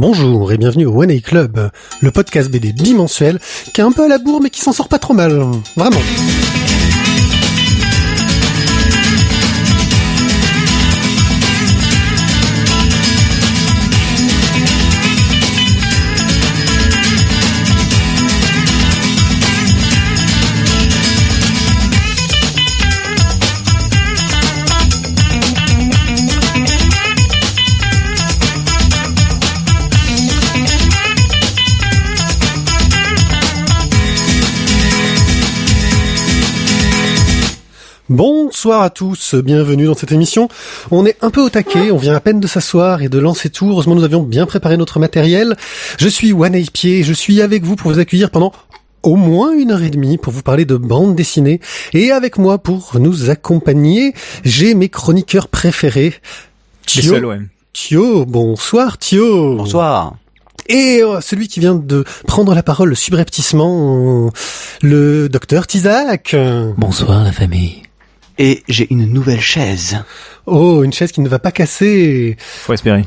Bonjour et bienvenue au One A Club, le podcast BD bimensuel qui est un peu à la bourre mais qui s'en sort pas trop mal. Vraiment. Bonsoir à tous, bienvenue dans cette émission. On est un peu au taquet, on vient à peine de s'asseoir et de lancer tout. Heureusement, nous avions bien préparé notre matériel. Je suis One Pied et je suis avec vous pour vous accueillir pendant au moins une heure et demie pour vous parler de bande dessinée. Et avec moi pour nous accompagner, j'ai mes chroniqueurs préférés. Thio, Thio, bonsoir Thio. Bonsoir. Et euh, celui qui vient de prendre la parole subrepticement, le docteur Tizak. Bonsoir la famille. Et j'ai une nouvelle chaise. Oh, une chaise qui ne va pas casser. Faut espérer.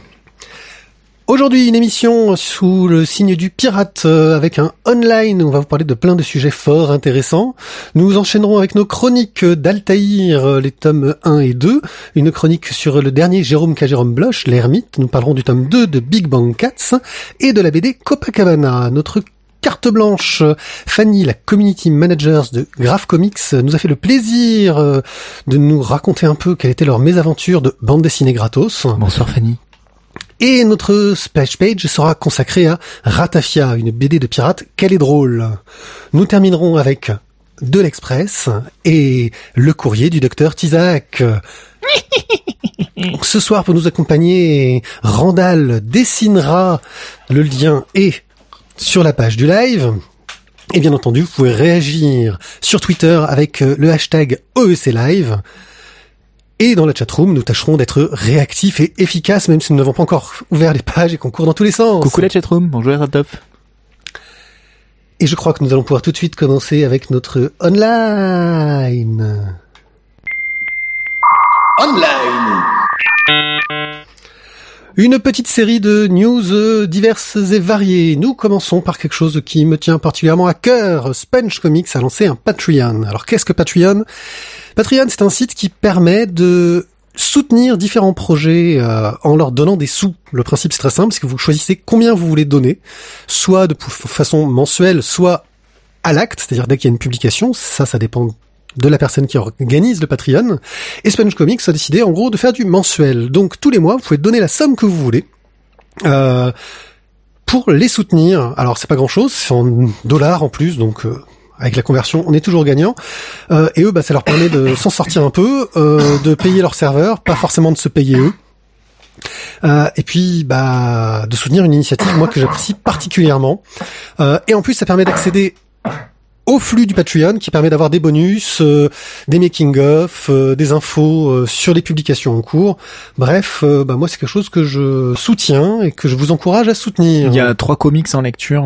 Aujourd'hui, une émission sous le signe du pirate euh, avec un online on va vous parler de plein de sujets forts intéressants. Nous enchaînerons avec nos chroniques d'Altaïr, euh, les tomes 1 et 2, une chronique sur le dernier Jérôme K. Jérôme Bloch, l'ermite. Nous parlerons du tome 2 de Big Bang Cats et de la BD Copacabana. Notre carte blanche. Fanny, la community manager de Graph Comics, nous a fait le plaisir euh, de nous raconter un peu quelle était leur mésaventure de bande dessinée gratos. Bonsoir Fanny. Et notre splash page sera consacrée à Ratafia, une BD de pirate. Quelle est drôle. Nous terminerons avec de l'Express et le courrier du docteur Tizak. Ce soir, pour nous accompagner, Randall dessinera le lien et sur la page du live. Et bien entendu, vous pouvez réagir sur Twitter avec euh, le hashtag OEC Live. Et dans la chatroom, nous tâcherons d'être réactifs et efficaces, même si nous n'avons pas encore ouvert les pages et qu'on court dans tous les sens. Coucou la chatroom, bonjour Raptop. Et je crois que nous allons pouvoir tout de suite commencer avec notre online. Online Une petite série de news euh, diverses et variées. Nous commençons par quelque chose qui me tient particulièrement à cœur. Sponge Comics a lancé un Patreon. Alors qu'est-ce que Patreon? Patreon, c'est un site qui permet de soutenir différents projets euh, en leur donnant des sous. Le principe c'est très simple, c'est que vous choisissez combien vous voulez donner, soit de façon mensuelle, soit à l'acte, c'est-à-dire dès qu'il y a une publication, ça ça dépend de la personne qui organise le Patreon. Et Sponge Comics a décidé en gros de faire du mensuel. Donc tous les mois, vous pouvez donner la somme que vous voulez. Euh, pour les soutenir, alors c'est pas grand chose, c'est en dollars en plus, donc euh, avec la conversion, on est toujours gagnant. Euh, et eux, bah, ça leur permet de s'en sortir un peu, de payer leur serveur, pas forcément de se payer eux. Et puis bah de soutenir une initiative moi que j'apprécie particulièrement euh, et en plus ça permet d'accéder au flux du Patreon qui permet d'avoir des bonus, euh, des making-of, euh, des infos euh, sur les publications en cours. Bref, bah moi c'est quelque chose que je soutiens et que je vous encourage à soutenir. Il y a trois comics en lecture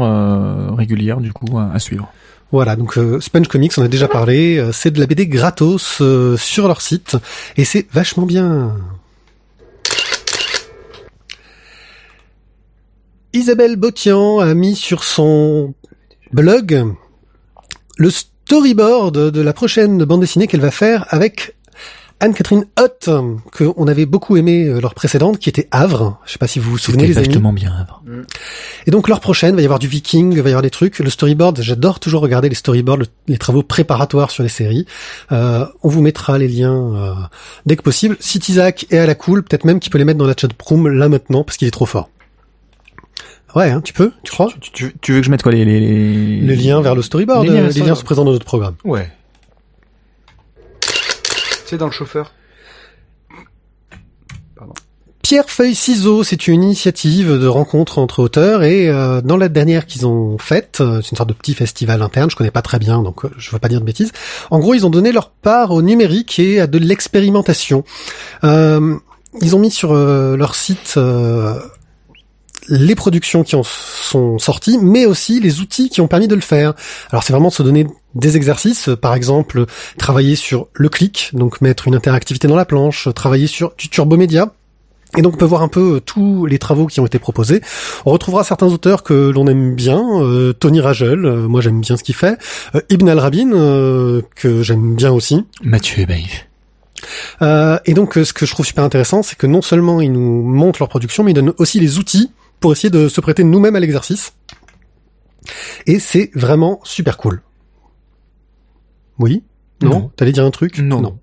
régulière du coup à, suivre. Voilà, donc Sponge Comics, on a déjà parlé, c'est de la BD gratos sur leur site et c'est vachement bien. Isabelle Botian a mis sur son blog le storyboard de la prochaine bande dessinée qu'elle va faire avec Anne-Catherine Hutt, que on avait beaucoup aimé leur précédente, qui était Havre. Je sais pas si vous vous souvenez les amis. bien Havre. Et donc leur prochaine, va y avoir du Viking, va y avoir des trucs. Le storyboard, j'adore toujours regarder les storyboards, les travaux préparatoires sur les séries. Euh, on vous mettra les liens euh, dès que possible. Si Isaac est à la cool, peut-être même qu'il peut les mettre dans la chat room là maintenant parce qu'il est trop fort. Ouais, hein, tu peux, tu crois tu, veux que je mette quoi les les, les... liens vers le storyboard Les liens, sont présents dans notre programme. Ouais. C'est dans le chauffeur. Pierre Feuille Ciseaux, c'est une initiative de rencontre entre auteurs et euh, dans la dernière qu'ils ont faite, euh, c'est une sorte de petit festival interne, je connais pas très bien donc euh, je veux pas dire de bêtises. En gros, ils ont donné leur part au numérique et à de l'expérimentation. ils ont mis sur leur site les productions qui en sont sorties, mais aussi les outils qui ont permis de le faire. Alors c'est vraiment de se donner des exercices, par exemple travailler sur le clic, donc mettre une interactivité dans la planche, travailler sur du turbo média, Et donc on peut voir un peu euh, tous les travaux qui ont été proposés. On retrouvera certains auteurs que l'on aime bien, euh, Tony Ragel, euh, moi j'aime bien ce qu'il fait, euh, Ibn al-Rabin, euh, que j'aime bien aussi. Mathieu Baïf. Euh, et donc euh, ce que je trouve super intéressant, c'est que non seulement ils nous montrent leur production, mais ils donnent aussi les outils pour essayer de se prêter nous-mêmes à l'exercice. Et c'est vraiment super cool. Oui? Non, Non. T'allais dire un truc? Non.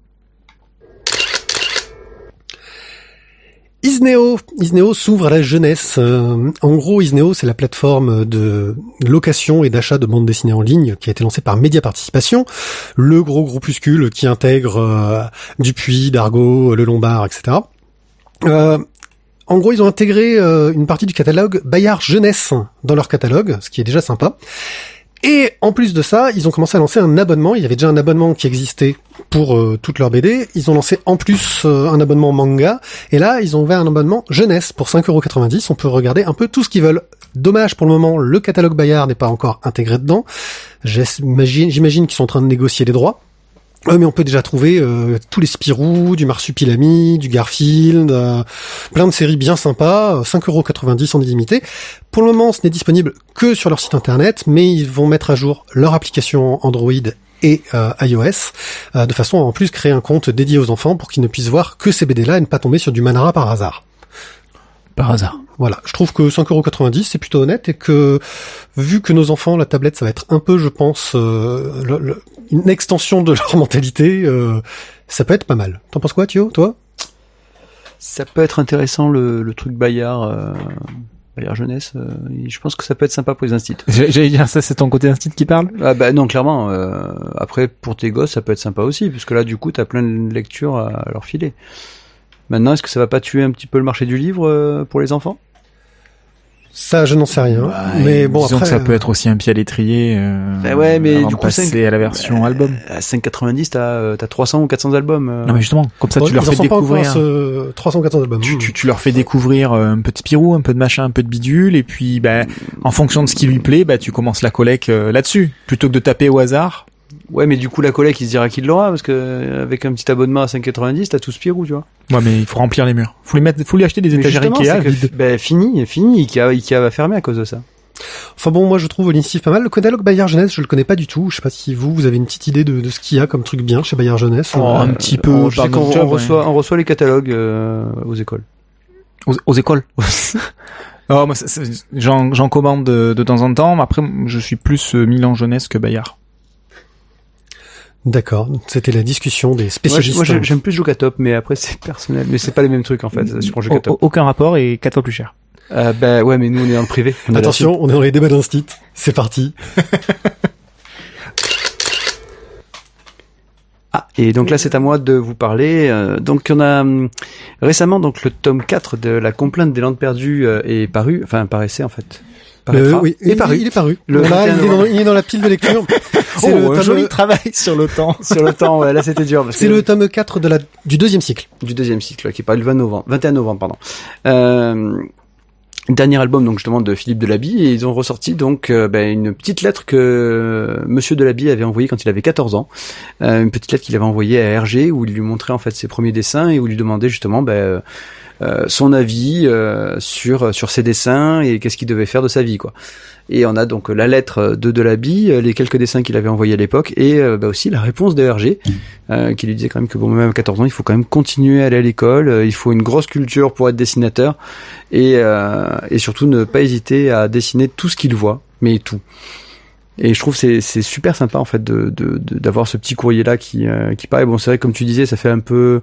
Isneo, Isneo s'ouvre à la jeunesse. Euh, en gros, Isneo, c'est la plateforme de location et d'achat de bandes dessinées en ligne qui a été lancée par Média Participation, le gros groupuscule qui intègre euh, Dupuis, Dargaud, Le Lombard, etc. Euh, en gros, ils ont intégré euh, une partie du catalogue Bayard Jeunesse dans leur catalogue, ce qui est déjà sympa. Et en plus de ça, ils ont commencé à lancer un abonnement. Il y avait déjà un abonnement qui existait pour euh, toutes leurs BD. Ils ont lancé en plus euh, un abonnement manga. Et là, ils ont ouvert un abonnement jeunesse pour 5,90€. On peut regarder un peu tout ce qu'ils veulent. Dommage pour le moment, le catalogue Bayard n'est pas encore intégré dedans. J'imagine, qu'ils sont en train de négocier les droits. Euh, mais on peut déjà trouver euh, tous les Spirou, du Marsupilami, du Garfield, euh, plein de séries bien sympas, euh, 5,90€ en illimité. Pour le moment, ce n'est disponible que sur leur site internet, mais ils vont mettre à jour leur application Android et euh, iOS, euh, de façon à en plus créer un compte dédié aux enfants pour qu'ils ne puissent voir que ces BD-là et ne pas tomber sur du Manara par hasard. Par hasard. Voilà, je trouve que 5,90€ c'est plutôt honnête et que vu que nos enfants, la tablette, ça va être un peu, je pense, euh, le- le- une extension de leur mentalité, euh, ça peut être pas mal. T'en penses quoi, Thio, toi? Ça peut être intéressant le, le truc Bayard, euh, Bayard jeunesse. euh, je pense que ça peut être sympa pour les instituts. J'ai- J'allais dire ça, c'est ton côté instinct qui parle? Ah bah non, clairement. euh, après, pour tes gosses, ça peut être sympa aussi, puisque là, du coup, t'as plein de lectures à leur filer. Maintenant, est-ce que ça va pas tuer un petit peu le marché du livre euh, pour les enfants? Ça, je n'en sais rien. Ouais, mais bon, disons après, que ça peut être aussi un pied à l'étrier. Euh, Bah ouais, mais avant du de coup, cinq- à la version album. À 5,90, t'as euh, t'as 300 ou 400 albums. euh. Non mais justement, comme ça tu leur fais pas découvrir. ce 300 400 albums. Tu, tu, tu leur fais découvrir un peu de Spirou, un peu de machin, un peu de bidule, et puis bah, en fonction de ce qui lui plaît, bah, tu commences la collecte euh, là-dessus, plutôt que de taper au hasard. Ouais, mais du coup, la collègue, il se dira qu'il l'aura, parce que euh, avec un petit abonnement à 5,90, t'as tout Spirou, tu vois. Ouais, mais il faut remplir les murs. Faut les mettre, faut lui acheter des étagères Ikea que ben, fini, fini, Ikea, Ikea va fermer à cause de ça. Enfin bon, moi je trouve l'initiative pas mal. Le catalogue Bayard Jeunesse, je le connais pas du tout. Je sais pas si vous, vous avez une petite idée de, de ce qu'il y a comme truc bien chez Bayard Jeunesse. Oh, Euh, un petit peu on, je par sais job, on ouais. reçoit, on reçoit les catalogues euh, aux écoles. Aux, aux écoles. oh, moi, j'en, j'en commande de, de temps en temps. mais Après, je suis plus euh, Milan jeunesse que Bayard. D'accord, c'était la discussion des spécialistes. moi, j'ai- j'aime plus Jocatop, mais après c'est personnel. Mais c'est pas les mêmes trucs en fait. Je prends aucun rapport et quatre fois plus cher. Euh, ben ouais, mais nous on est dans le privé. On Attention, on est dans les débats d'instit. C'est parti. Ah, et donc là, c'est à moi de vous parler. Euh, donc, on a hum, récemment donc le tome 4 de la complainte des Landes perdues euh, est paru, enfin paraissait en fait. Euh, oui, est il, paru il est paru. Le 21 il, est dans, novembre. il est dans la pile de lecture. C'est Oh, le un tome- joli travail sur le temps. sur le temps. Ouais, là, c'était dur C'est que le tome 4 de la, du deuxième cycle. du deuxième cycle qui est paru le 20 novembre, 21 novembre, pardon. Euh, dernier album donc justement de Philippe Delaby et ils ont ressorti donc euh, ben, une petite lettre que Monsieur Delaby avait envoyée quand il avait 14 ans, Euh, une petite lettre qu'il avait envoyée à Hergé où il lui montrait en fait ses premiers dessins et où il lui demandait justement ben, euh, euh, son avis euh, sur sur ses dessins et qu'est-ce qu'il devait faire de sa vie quoi. Et on a donc la lettre de Delaby, euh, les quelques dessins qu'il avait envoyés à l'époque et euh, ben, aussi la réponse de Hergé euh, qui lui disait quand même que bon même à 14 ans il faut quand même continuer à aller à l'école, euh, il faut une grosse culture pour être dessinateur et, euh, et surtout ne pas hésiter à dessiner tout ce qu'il voit, mais tout. Et je trouve c'est c'est super sympa en fait de de- de- d'avoir ce petit courrier là qui euh, qui paraît bon c'est vrai comme tu disais ça fait un peu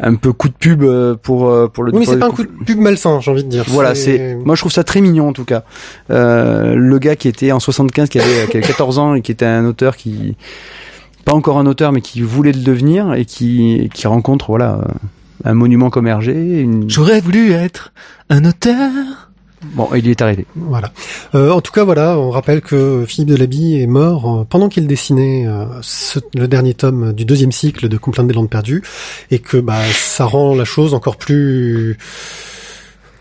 un peu coup de pub euh, pour euh, pour le Oui, mais c'est pas un coup- de pub malsain, j'ai envie de dire. voilà, c'est moi je trouve ça très mignon en tout cas. Euh, le gars qui était en 75, qui avait, qui avait 14 ans et qui était un auteur qui pas encore un auteur mais qui voulait le devenir et qui qui rencontre voilà euh, un monument comme Hergé. Une... J'aurais voulu être un auteur. Bon, il est arrivé. Voilà. Euh, en tout cas, voilà, on rappelle que Philippe Delaby est mort euh, pendant qu'il dessinait euh, ce- le dernier tome du deuxième cycle de Complainte des Landes perdues, et que bah ça rend la chose encore plus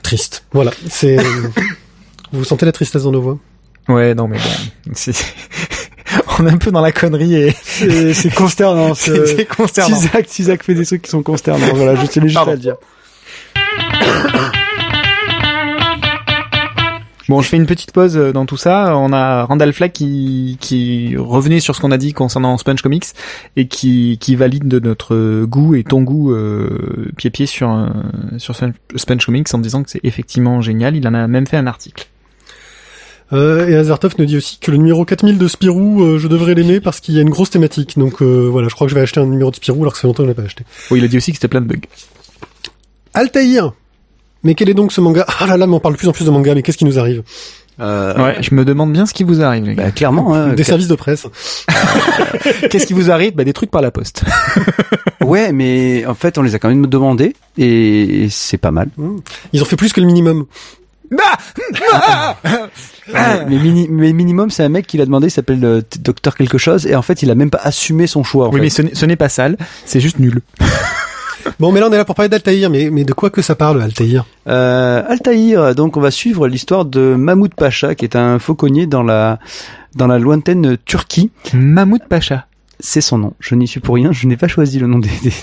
triste. Voilà. C'est. Vous sentez la tristesse dans nos voix? Ouais, non mais bon, c'est... on est un peu dans la connerie et C'est consternant. c'est, c'est consternant. Isaac, Isaac fait des trucs qui sont consternants. Voilà, je tenais juste Pardon. à le dire. Bon, je fais une petite pause euh, dans tout ça. On a Randall Flagg qui, qui revenait sur ce qu'on a dit concernant Sponge Comics et qui, qui valide de notre goût et ton goût euh, pied-pied sur, euh, sur Sponge Comics en disant que c'est effectivement génial. Il en a même fait un article. Euh, et Azertov nous dit aussi que le numéro 4000 de Spirou, euh, je devrais l'aimer parce qu'il y a une grosse thématique. Donc euh, voilà, je crois que je vais acheter un numéro de Spirou alors que ça fait longtemps que je l'ai pas acheté. Oui, il a dit aussi que c'était plein de bugs. Altaïr Mais quel est donc ce manga Ah là là, mais on parle de plus en plus de manga, mais qu'est-ce qui nous arrive Euh, Ouais, je me demande bien ce qui vous arrive, les gars. bah, clairement. hein, Des services de presse. Qu'est-ce qui vous arrive Bah, des trucs par la poste. Ouais, mais en fait, on les a quand même demandé et c'est pas mal. Ils ont fait plus que le minimum. Ouais, mais, mini- mais minimum, c'est un mec qui l'a demandé, il s'appelle euh, Docteur quelque chose, et en fait, il a même pas assumé son choix. En oui, fait. mais ce n'est pas sale, c'est juste nul. Bon, mais là on est là pour parler d'Altaïr, mais, mais de quoi que ça parle, Altaïr? Euh, Altaïr, donc on va suivre l'histoire de Mahmoud Pacha, qui est un fauconnier dans la dans la lointaine Turquie. Mahmoud Pacha. C'est son nom. Je n'y suis pour rien. Je n'ai pas choisi le nom des des,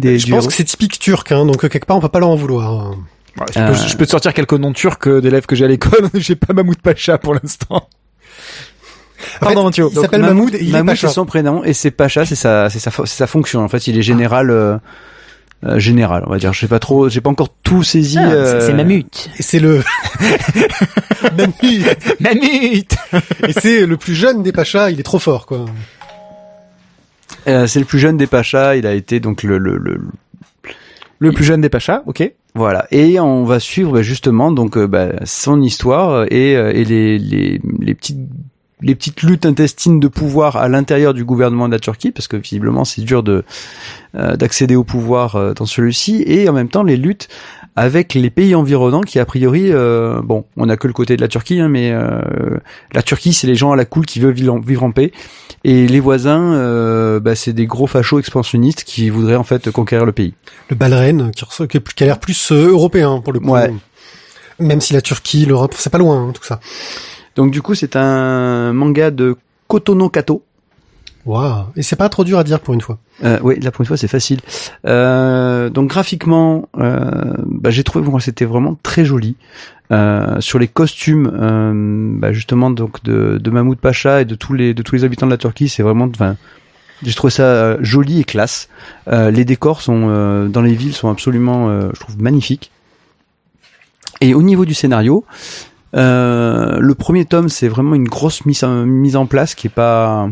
des, Je du pense héros. que c'est typique turc, hein, donc euh, quelque part on peut pas leur en vouloir. Je, peux, Euh. je peux te sortir quelques noms turcs euh, d'élèves que j'ai à l'école. j'ai pas Mahmoud Pacha pour l'instant. Pardon, Mathieu. Il s'appelle Mahmoud et il est Mahmoud, Pacha. c'est son prénom et c'est Pacha, c'est sa c'est sa sa fonction. En fait, il est général. euh, euh, général, on va dire. Je sais pas trop, j'ai pas encore tout saisi. Ah, euh, c'est- C'est Mamut. Et c'est le... Mahmoud. Mamut Et c'est le plus jeune des Pachas, il est trop fort, quoi. euh, c'est le plus jeune des Pachas. Il a été donc le, le, le, Le plus jeune des Pachas, ok. Voilà, et on va suivre bah, justement donc euh, bah, son histoire et, euh, et les, les, les petites les petites luttes intestines de pouvoir à l'intérieur du gouvernement de la Turquie, parce que visiblement c'est dur de euh, d'accéder au pouvoir euh, dans celui-ci, et en même temps les luttes avec les pays environnants qui a priori, euh, bon, on n'a que le côté de la Turquie, hein, mais euh, la Turquie c'est les gens à la cool qui veulent vivre en, paix, et les voisins, euh, bah, c'est des gros fachos expansionnistes qui voudraient en fait conquérir le pays. Le Balren, qui, qui a l'air plus européen, pour le coup. Ouais. Même si la Turquie, l'Europe, c'est pas loin, hein, tout ça. Donc du coup, c'est un manga de Kotono Kato. Waouh. Et c'est pas trop dur à dire pour une fois. Euh, oui, là pour une fois, c'est facile. Euh, donc graphiquement, euh, bah, j'ai trouvé que c'était vraiment très joli. Euh, sur les costumes, euh, bah, justement donc de, de Mahmoud Pacha et de tous les de tous les habitants de la Turquie, c'est vraiment, enfin, j'ai trouvé ça euh, joli et classe. Euh, les décors sont euh, dans les villes sont absolument, euh, je trouve magnifiques. Et au niveau du scénario, euh, le premier tome, c'est vraiment une grosse mise en, mise en place qui est pas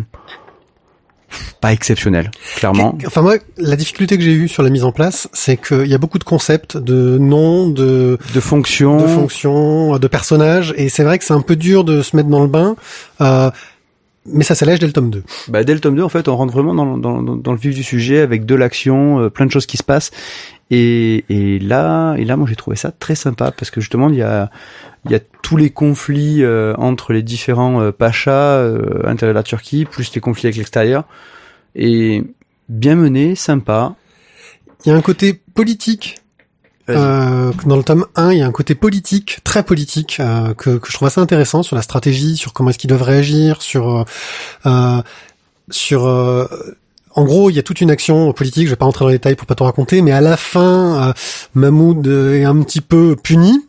pas exceptionnelle, clairement. Enfin moi, la difficulté que j'ai eue sur la mise en place, c'est qu'il y a beaucoup de concepts, de noms, de, De fonction, de fonctions, de personnages, et c'est vrai que c'est un peu dur de se mettre dans le bain. Euh, mais ça s'allège dès le tome 2. Bah, dès le tome 2, en fait, on rentre vraiment dans, dans, dans, le vif du sujet avec de l'action, euh, plein de choses qui se passent. Et, et là, et là, moi, j'ai trouvé ça très sympa parce que justement, il y a, il y a tous les conflits euh, entre les différents euh, pachas euh, à l'intérieur de la Turquie, plus les conflits avec l'extérieur. Et bien mené, sympa. Il y a un côté politique. Euh, dans le tome 1, il y a un côté politique, très politique, euh, que, que je trouve assez intéressant sur la stratégie, sur comment est-ce qu'ils doivent réagir, sur euh, euh, sur euh, en gros, il y a toute une action politique, je vais pas rentrer dans les détails pour pas tout raconter, mais à la fin, euh, Mahmoud est un petit peu puni.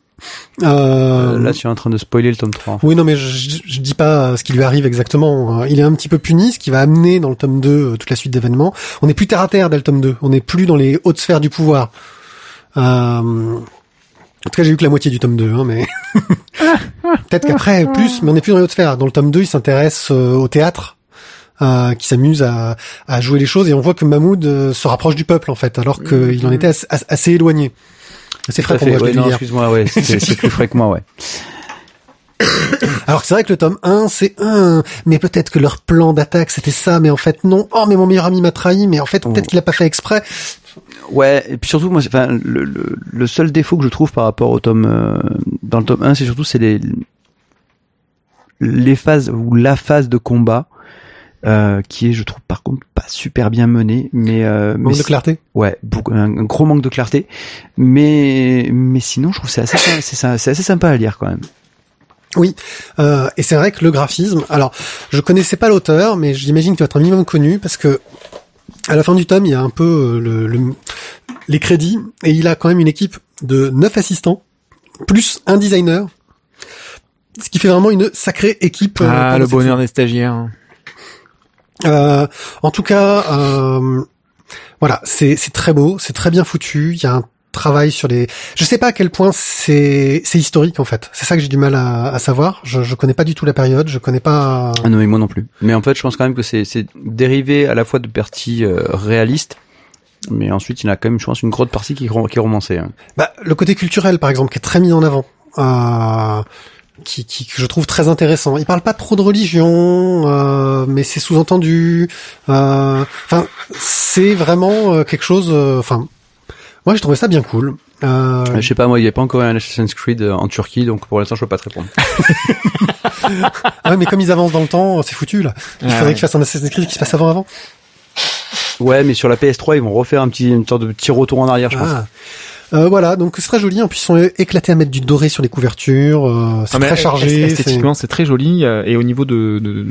Euh, là, tu es en train de spoiler le tome 3. oui, non, mais je, je, dis pas ce qui lui arrive exactement. Il est un petit peu puni, ce qui va amener dans le tome 2 euh, toute la suite d'événements. On n'est plus terre à terre dès le tome 2. On n'est plus dans les hautes sphères du pouvoir. Euh, en tout cas, j'ai eu que la moitié du tome 2, hein, mais peut-être qu'après plus, mais on n'est plus dans les hautes sphères. Dans le tome 2, il s'intéresse euh, au théâtre. euh, qui s'amuse à, à jouer les choses et on voit que Mahmoud euh, se rapproche du peuple en fait alors qu'il en était assez, assez éloigné. C'est frais pour moi, Ouais, non, excuse-moi, ouais, c'est plus frais que moi, ouais. Alors c'est vrai que le tome 1, c'est un, mais peut-être que leur plan d'attaque c'était ça, mais en fait non. Oh mais mon meilleur ami m'a trahi, mais en fait peut-être Oh. qu'il a pas fait exprès. Ouais, et puis surtout, moi, enfin, le, le, le seul défaut que je trouve par rapport au tome, euh, dans le tome 1, c'est surtout, c'est les, les phases, ou la phase de combat, euh, qui est, je trouve, par contre, pas super bien menée, mais, euh, mais Manque de clarté. ouais, beaucoup, un, un gros manque de clarté, mais, mais sinon, je trouve que c'est assez, c'est, assez sympa à lire, quand même. Euh, et c'est vrai que le graphisme. Alors je connaissais pas l'auteur, mais j'imagine qu'il doit être un minimum connu parce que À la fin du tome, il y a un peu euh, le, le- les crédits et il a quand même une équipe de neuf assistants plus un designer, ce qui fait vraiment une sacrée équipe. euh, Ah, le bonheur des stagiaires. euh, en tout cas, euh, voilà, c'est c'est très beau, c'est très bien foutu. Il y a un travail sur les. Je sais pas à quel point c'est c'est historique en fait. C'est ça que j'ai du mal à, à savoir. Je je connais pas du tout la période. Je connais pas. Ah non, mais moi non plus. Mais en fait, je pense quand même que c'est c'est dérivé à la fois de parties euh, réalistes, mais ensuite il y en a quand même, je pense, une grosse partie qui, qui est romancée. hein. Bah, le côté culturel par exemple qui est très mis en avant. Euh, qui, qui que je trouve très intéressant. Il parle pas trop de religion, euh, mais c'est sous-entendu. euh, Enfin, c'est vraiment euh, quelque chose. euh, Enfin, moi j'ai trouvé ça bien cool. Euh, Je sais pas, moi, il n'y a pas encore un Assassin's Creed euh, en Turquie, donc pour l'instant, je peux pas te répondre. Ah ouais, mais comme ils avancent dans le temps, c'est foutu là. Il faudrait ouais. qu'ils fassent un Assassin's Creed qui se passe avant avant. Ouais, mais sur la PS3, ils vont refaire un petit, une sorte de petit retour en arrière, je pense. Ah. Euh, voilà, donc c'est très joli. En plus, ils sont éclatés à mettre du doré sur les couvertures. euh, c'est Ah, très chargé. c'est- Esthétiquement, c'est très joli euh, et au niveau de, de-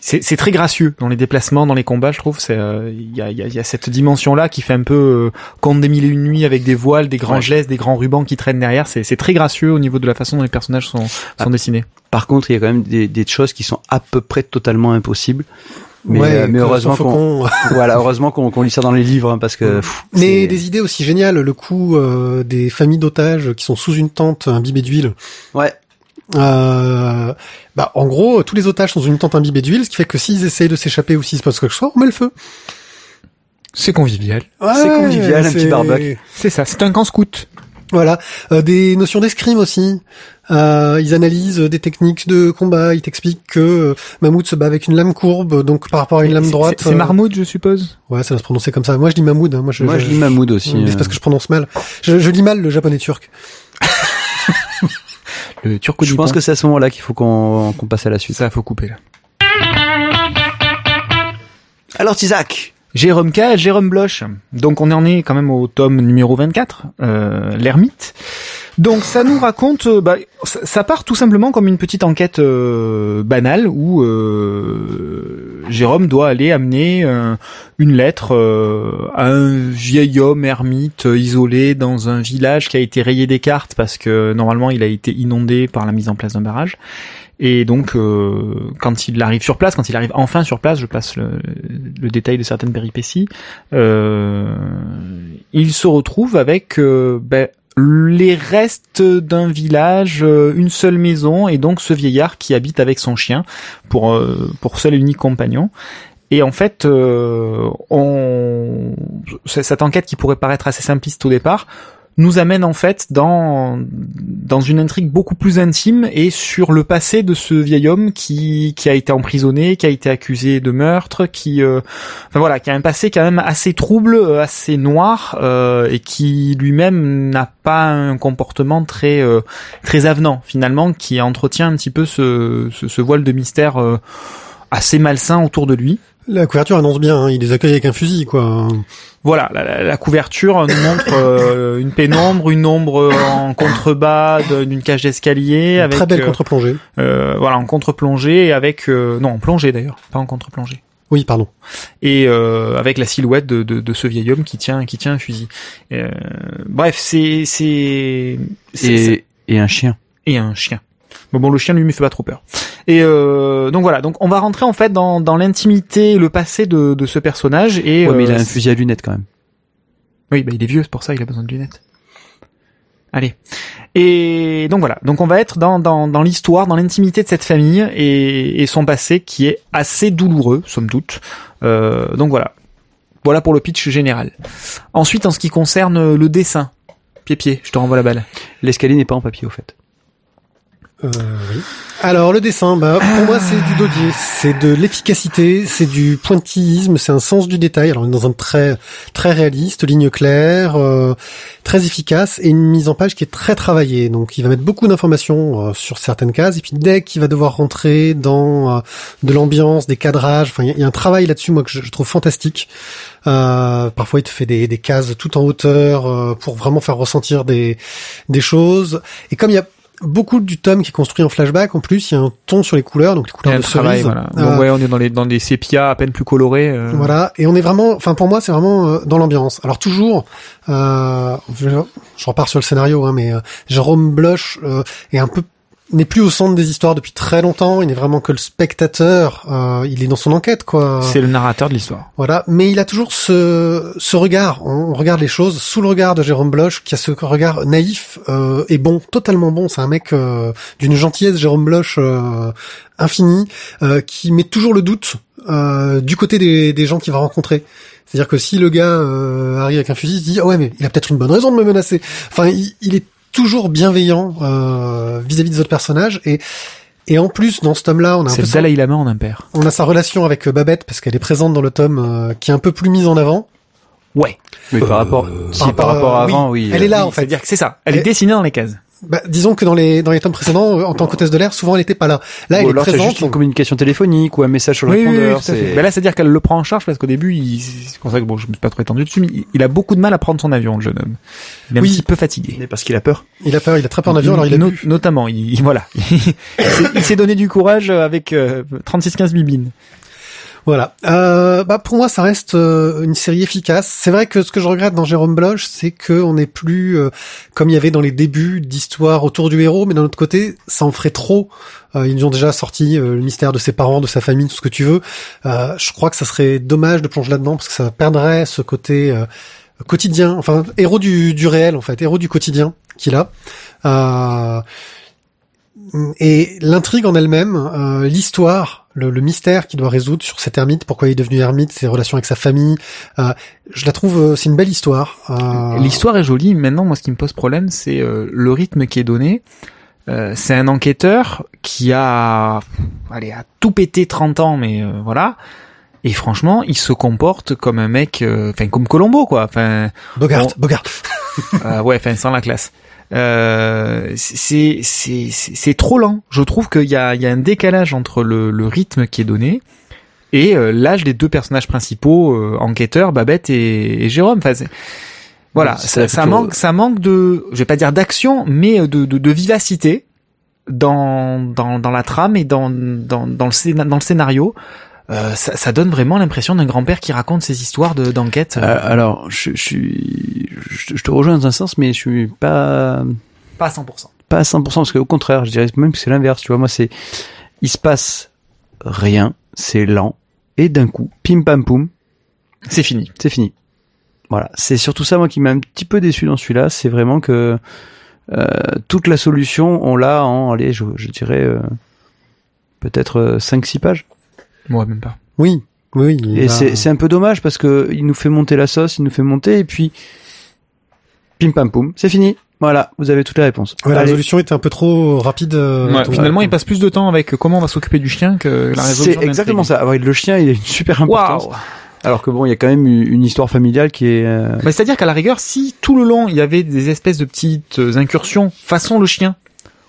c'est c'est très gracieux dans les déplacements, dans les combats, je trouve. C'est euh, il y a, il y, a, il y a cette dimension là qui fait un peu euh, conte des mille et une nuits avec des voiles, des grands Ouais. gestes, des grands rubans qui traînent derrière. C'est c'est très gracieux au niveau de la façon dont les personnages sont Ah. sont dessinés. Par contre, il y a quand même des, des choses qui sont à peu près totalement impossibles. Mais, ouais, euh, mais heureusement qu'on, voilà, heureusement qu'on, qu'on lit ça dans les livres, hein, parce que. pff, Mais c'est- des idées aussi géniales. Le coup euh, des familles d'otages qui sont sous une tente imbibée d'huile. Ouais. Euh, bah, en gros, tous les otages sont sous une tente imbibée d'huile, ce qui fait que s'ils essayent de s'échapper ou s'il se passe quelque chose, on met le feu. C'est convivial. C'est convivial, un petit c'est- barbecue. C'est ça. C'est un camp scout. Voilà, Euh, des notions d'escrime aussi. Euh, ils analysent des techniques de combat. Ils t'expliquent que euh, Mammouth se bat avec une lame courbe, donc par rapport à une lame C'est- droite. C'est c'est euh, Marmoud, je suppose. Ouais, ça doit se prononcer comme ça. Moi, je dis Mahmoud. hein. Moi, je, Moi, je lis Mahmoud aussi. Mais euh. C'est parce que je prononce mal. Je, je lis mal le japonais turc. Le turco Je pense que c'est à ce moment-là qu'il faut qu'on, qu'on passe à la suite. ça faut couper là. Alors, Isaac. Jérôme K, Jérôme Bloch. Donc on en est quand même au tome numéro 24, euh, l'ermite. Donc ça nous raconte, euh, bah, ça, part tout simplement comme une petite enquête euh, banale où euh, Jérôme doit aller amener euh, une lettre euh, à un vieil homme ermite isolé dans un village qui a été rayé des cartes parce que normalement il a été inondé par la mise en place d'un barrage. Et donc, euh, quand il arrive sur place, quand il arrive enfin sur place, je passe le, le détail de certaines péripéties, euh, il se retrouve avec ben, les restes d'un village, euh, une seule maison, et donc ce vieillard qui habite avec son chien pour euh, pour seul et unique compagnon. Et en fait, euh, on... cette enquête qui pourrait paraître assez simpliste au départ nous amène en fait dans dans une intrigue beaucoup plus intime et sur le passé de ce vieil homme qui qui a été emprisonné, qui a été accusé de meurtre, qui euh, enfin voilà, qui a un passé quand même assez trouble, euh, assez noir euh, et qui lui-même n'a pas un comportement très euh, très avenant finalement, qui entretient un petit peu ce ce, ce voile de mystère euh, assez malsain autour de lui. La couverture annonce bien. hein. Il les accueille avec un fusil, quoi. Voilà, la, la- la couverture nous montre euh, une pénombre, une ombre en contrebas d'une cage d'escalier Une avec Très belle euh, contre-plongée. euh, voilà en contre-plongée et avec euh, non en plongée d'ailleurs, pas en contre-plongée. Oui, pardon. Et euh, avec la silhouette de, de, de ce vieil homme qui tient qui tient un fusil. Euh, bref, c'est c'est c'est- c'est- Et, et un chien. et un chien. Mais bon, le chien lui me fait pas trop peur. Et euh, donc voilà, donc on va rentrer en fait dans, dans l'intimité, le passé de, de ce personnage et Ouais, mais il a euh, un fusil à lunettes quand même. oui, bah il est vieux, c'est pour ça il a besoin de lunettes. Allez. Et donc voilà, donc on va être dans, dans, dans l'histoire, dans l'intimité de cette famille et, et son passé qui est assez douloureux, somme toute. Euh, donc voilà. Voilà pour le pitch général. Ensuite, en ce qui concerne le dessin, pied-pied, je te renvoie la balle. L'escalier n'est pas en papier au fait. Euh, oui. Alors le dessin, bah pour moi c'est du dodier, c'est de l'efficacité, c'est du pointillisme, c'est un sens du détail. Alors on est dans un très très réaliste, ligne claire, euh, très efficace et une mise en page qui est très travaillée. Donc il va mettre beaucoup d'informations euh, sur certaines cases et puis dès qu'il va devoir rentrer dans euh, de l'ambiance, des cadrages, enfin il y, a- un travail là-dessus moi que je, trouve fantastique. Euh, parfois il te fait des, des cases tout en hauteur pour vraiment faire ressentir des des choses. Et comme il y a beaucoup du tome qui est construit en flashback. En plus, il y a un ton sur les couleurs, donc les couleurs de travail, cerise. voilà. Euh, Donc ouais, on est dans les dans des sépias à peine plus colorés. euh. Voilà, et on est vraiment, enfin pour moi c'est vraiment euh, dans l'ambiance. Alors toujours, euh, je, repars sur le scénario, hein, mais euh, Jérôme Bloch euh, est un peu n'est plus au centre des histoires depuis très longtemps. Il n'est vraiment que le spectateur. euh, il est dans son enquête, quoi. C'est le narrateur de l'histoire. Voilà, mais il a toujours ce, ce regard. On, on regarde les choses sous le regard de Jérôme Bloch, qui a ce regard naïf euh, et bon, totalement bon. C'est un mec euh, d'une gentillesse, Jérôme Bloch, euh, infini, euh, qui met toujours le doute euh, du côté des, des gens qu'il va rencontrer. C'est-à-dire que si le gars euh, arrive avec un fusil, il se dit ah ouais mais il a peut-être une bonne raison de me menacer. Enfin, il, il est toujours bienveillant euh, vis-à-vis de votre personnage et et en plus dans ce tome-là, on a un C'est peu le Dalai Lama en impair. on a sa relation avec euh, Babette parce qu'elle est présente dans le tome euh, qui est un peu plus mise en avant. Ouais. Mais par rapport, si par par- rapport à euh, oui. avant, oui. Elle est là Oui, en fait. C'est-à-dire que c'est ça. Elle Elle- est dessinée dans les cases. Bah, disons que dans les dans les tomes précédents, euh, en tant qu'hôtesse de l'air, souvent elle était pas là. Là, elle Ou est présente. juste une communication téléphonique ou un message sur le Oui, oui, oui, répondeur. tout à fait. c'est- là, c'est-à-dire qu'elle le prend en charge parce qu'au début, il... c'est pour ça que bon, je me suis pas trop étendu dessus, mais il- il a beaucoup de mal à prendre son avion, le jeune homme. Il est Oui. un petit peu fatigué. Mais parce qu'il a peur. Il a peur, il a très peur en avion, alors il a No- bu. Notamment, il, il- voilà. il s'est- il s'est donné du courage avec euh, 36-15 bibines. Voilà. Euh, bah pour moi, ça reste euh, une série efficace. C'est vrai que ce que je regrette dans Jérôme Bloch, c'est que on n'est plus euh, comme il y avait dans les débuts d'histoire autour du héros, mais d'un autre côté, ça en ferait trop. Euh, ils ont déjà sorti le mystère de ses parents, de sa famille, tout ce que tu veux. Je crois que ça serait dommage de plonger là-dedans parce que ça perdrait ce côté quotidien, enfin héros du, du réel en fait, héros du quotidien qu'il a. et l'intrigue en elle-même, euh, l'histoire, le, le mystère qu'il doit résoudre sur cet ermite, pourquoi il est devenu ermite, ses relations avec sa famille, euh, je la trouve, euh, c'est une belle histoire. Euh, L'histoire est jolie. Maintenant, moi, ce qui me pose problème, c'est euh, le rythme qui est donné. Euh, c'est un enquêteur qui a, allez, a tout pété 30 ans, mais euh, voilà. Et franchement, il se comporte comme un mec, euh, enfin comme Colombo, quoi. Enfin, Bogart, bon. Bogart. euh, ouais, enfin sans la classe. Euh, c'est c'est c'est trop lent. Je trouve qu'il y a il y a un décalage entre le, le rythme qui est donné et euh, l'âge des deux personnages principaux, euh, enquêteurs, Babette et, et Jérôme. Enfin, voilà, Oui, ça, manque ça manque de, je vais pas dire d'action, mais de, de de vivacité dans dans dans la trame et dans dans dans le dans le scénario. Euh, ça, ça donne vraiment l'impression d'un grand-père qui raconte ses histoires de d'enquête. Euh, alors, je, je suis, je, je te rejoins dans un sens, mais je suis pas, pas à 100%. pas à 100% parce qu'au contraire, je dirais même que c'est l'inverse. Tu vois, moi, c'est, il se passe rien, c'est lent, et d'un coup, pim pam poum, C'est fini. c'est fini. Voilà, c'est surtout ça moi qui m'a un petit peu déçu dans celui-là, c'est vraiment que euh, toute la solution, on l'a en, allez, je, je dirais euh, peut-être 5-6 pages. Moi même pas. Oui, oui. Et va- c'est c'est un peu dommage parce que il nous fait monter la sauce, il nous fait monter et puis pim pam poum, c'est fini. Voilà, vous avez toutes les réponses. Ouais, la résolution était un peu trop rapide. euh, Ouais, finalement, il passe plus de temps avec comment on va s'occuper du chien que la résolution. C'est exactement ça. Ouais, le chien, il a une super importance. Waouh. Alors que bon, il y a quand même une une histoire familiale qui est. euh, Bah, c'est-à-dire qu'à la rigueur, si tout le long il y avait des espèces de petites euh, incursions façon le chien,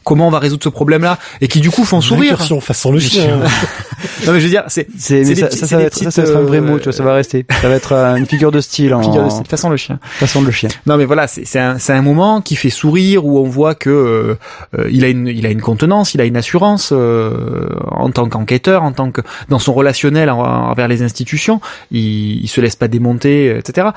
comment on va résoudre ce problème-là et qui du coup font sourire. Façon le chien. non mais je veux dire, c'est C'est ça, ça, c'est ça va être ça, petites, ça va être un vrai euh, mot, tu vois, ça va rester. Ça va être euh, une figure de style en figure de style, façon le chien. façon de le chien. Non mais voilà, c'est c'est un c'est un moment qui fait sourire où on voit que euh, euh, il a une il a une contenance, il a une assurance euh, en tant qu'enquêteur, en tant que dans son relationnel en- envers les institutions, il, il se laisse pas démonter, euh, etc.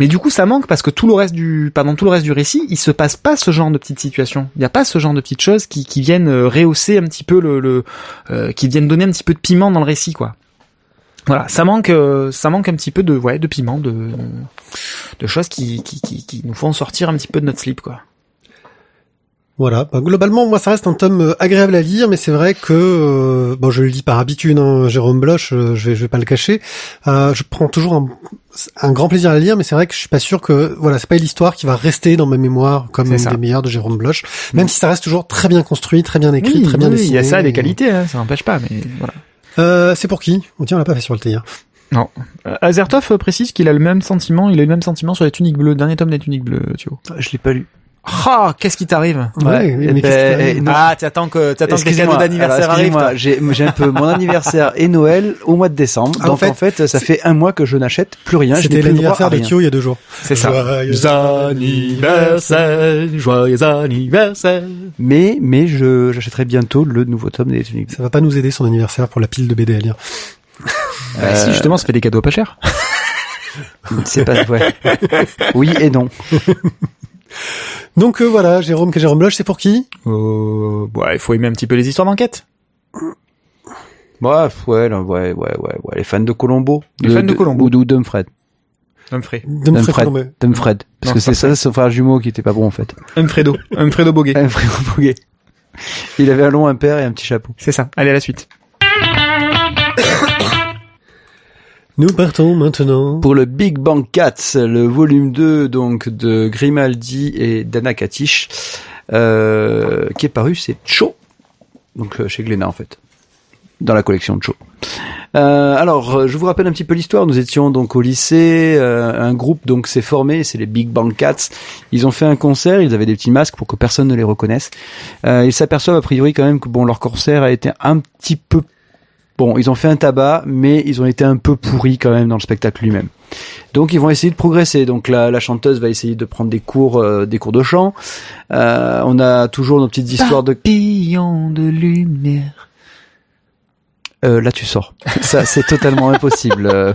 Mais du coup, ça manque parce que tout le reste du, pendant tout le reste du récit, il se passe pas ce genre de petites situations. Il n'y a pas ce genre de petites choses qui, qui viennent euh, rehausser un petit peu le, le euh, qui viennent donner un petit peu de piment dans le récit, quoi. Voilà, ça manque, euh, ça manque un petit peu de, ouais, de piment, de, de choses qui, qui, qui, qui nous font sortir un petit peu de notre slip, quoi. Voilà. Bah, globalement, moi, ça reste un tome euh, agréable à lire, mais c'est vrai que, euh, bon, je le dis par habitude, hein, Jérôme Bloch, euh, je vais, je vais pas le cacher. Euh, je prends toujours un, un grand plaisir à le lire, mais c'est vrai que je suis pas sûr que, voilà, c'est pas l'histoire qui va rester dans ma mémoire comme une des meilleures de Jérôme Bloch, même si ça reste toujours très bien construit, très bien écrit, Oui, très bien oui, dessiné. Il y a ça, des et- qualités, hein, ça n'empêche pas, mais voilà. Euh, c'est pour qui? On tient, on l'a pas fait sur le TIR. Non. Euh, Azertov précise qu'il a le même sentiment, il a le même sentiment sur les tuniques bleues, le dernier tome des tuniques bleues, Thio. Ah, Je l'ai pas lu. Ah, qu'est-ce qui t'arrive Ouais, mais eh qu'est-ce ben, que- eh. Ah, t'attends que t'attends que les cadeaux d'anniversaire arrivent. J'ai j'ai un peu mon anniversaire et Noël au mois de décembre. Ah, en donc fait, en fait, ça fait un mois que je n'achète plus rien. je n'ai C'était l'anniversaire à de. Thio il y a deux jours. C'est ça. Joyeux anniversaire, joyeux anniversaire. Mais mais je j'achèterai bientôt le nouveau tome des Tuniques. Ça va pas nous aider son anniversaire pour la pile de BD à lire. Bah, si justement, ça fait des cadeaux pas chers. C'est pas ouais. Oui et non. Donc euh, voilà, Jérôme, que Jérôme Loge, c'est pour qui? Euh, ouais, il faut aimer un petit peu les histoires d'enquête. Ouais, ouais, ouais, ouais, ouais, ouais. Les fans de Colombo. Les fans de Colombo. Ou de Dumfred. Humphrey. Dumfred. Dumfred. Parce Non, que c'est c'est ça, son frère jumeau qui était pas bon en fait. Humfredo. Humfredo Boguet. Dumfred Boguet. Il avait un long impair et un petit chapeau. C'est ça. Allez, à la suite. Nous partons maintenant. Pour le Big Bang Cats, le volume 2 donc de Grimaldi et d'Anna Katish, euh, qui est paru, c'est Cho, donc euh, chez Glénat en fait, dans la collection Cho. Euh, alors, euh, je vous rappelle un petit peu l'histoire. Nous étions donc au lycée, euh, un groupe donc s'est formé, c'est les Big Bang Cats. Ils ont fait un concert, ils avaient des petits masques pour que personne ne les reconnaisse. Euh, ils s'aperçoivent a priori quand même que bon, leur concert a été un petit peu Bon, ils ont fait un tabac, mais ils ont été un peu pourris quand même dans le spectacle lui-même. Donc ils vont essayer de progresser. Donc la, la chanteuse va essayer de prendre des cours, euh, des cours de chant. Euh, on a toujours nos petites histoires de. Papillon de lumière. Euh, là tu sors. Ça c'est totalement impossible. Euh,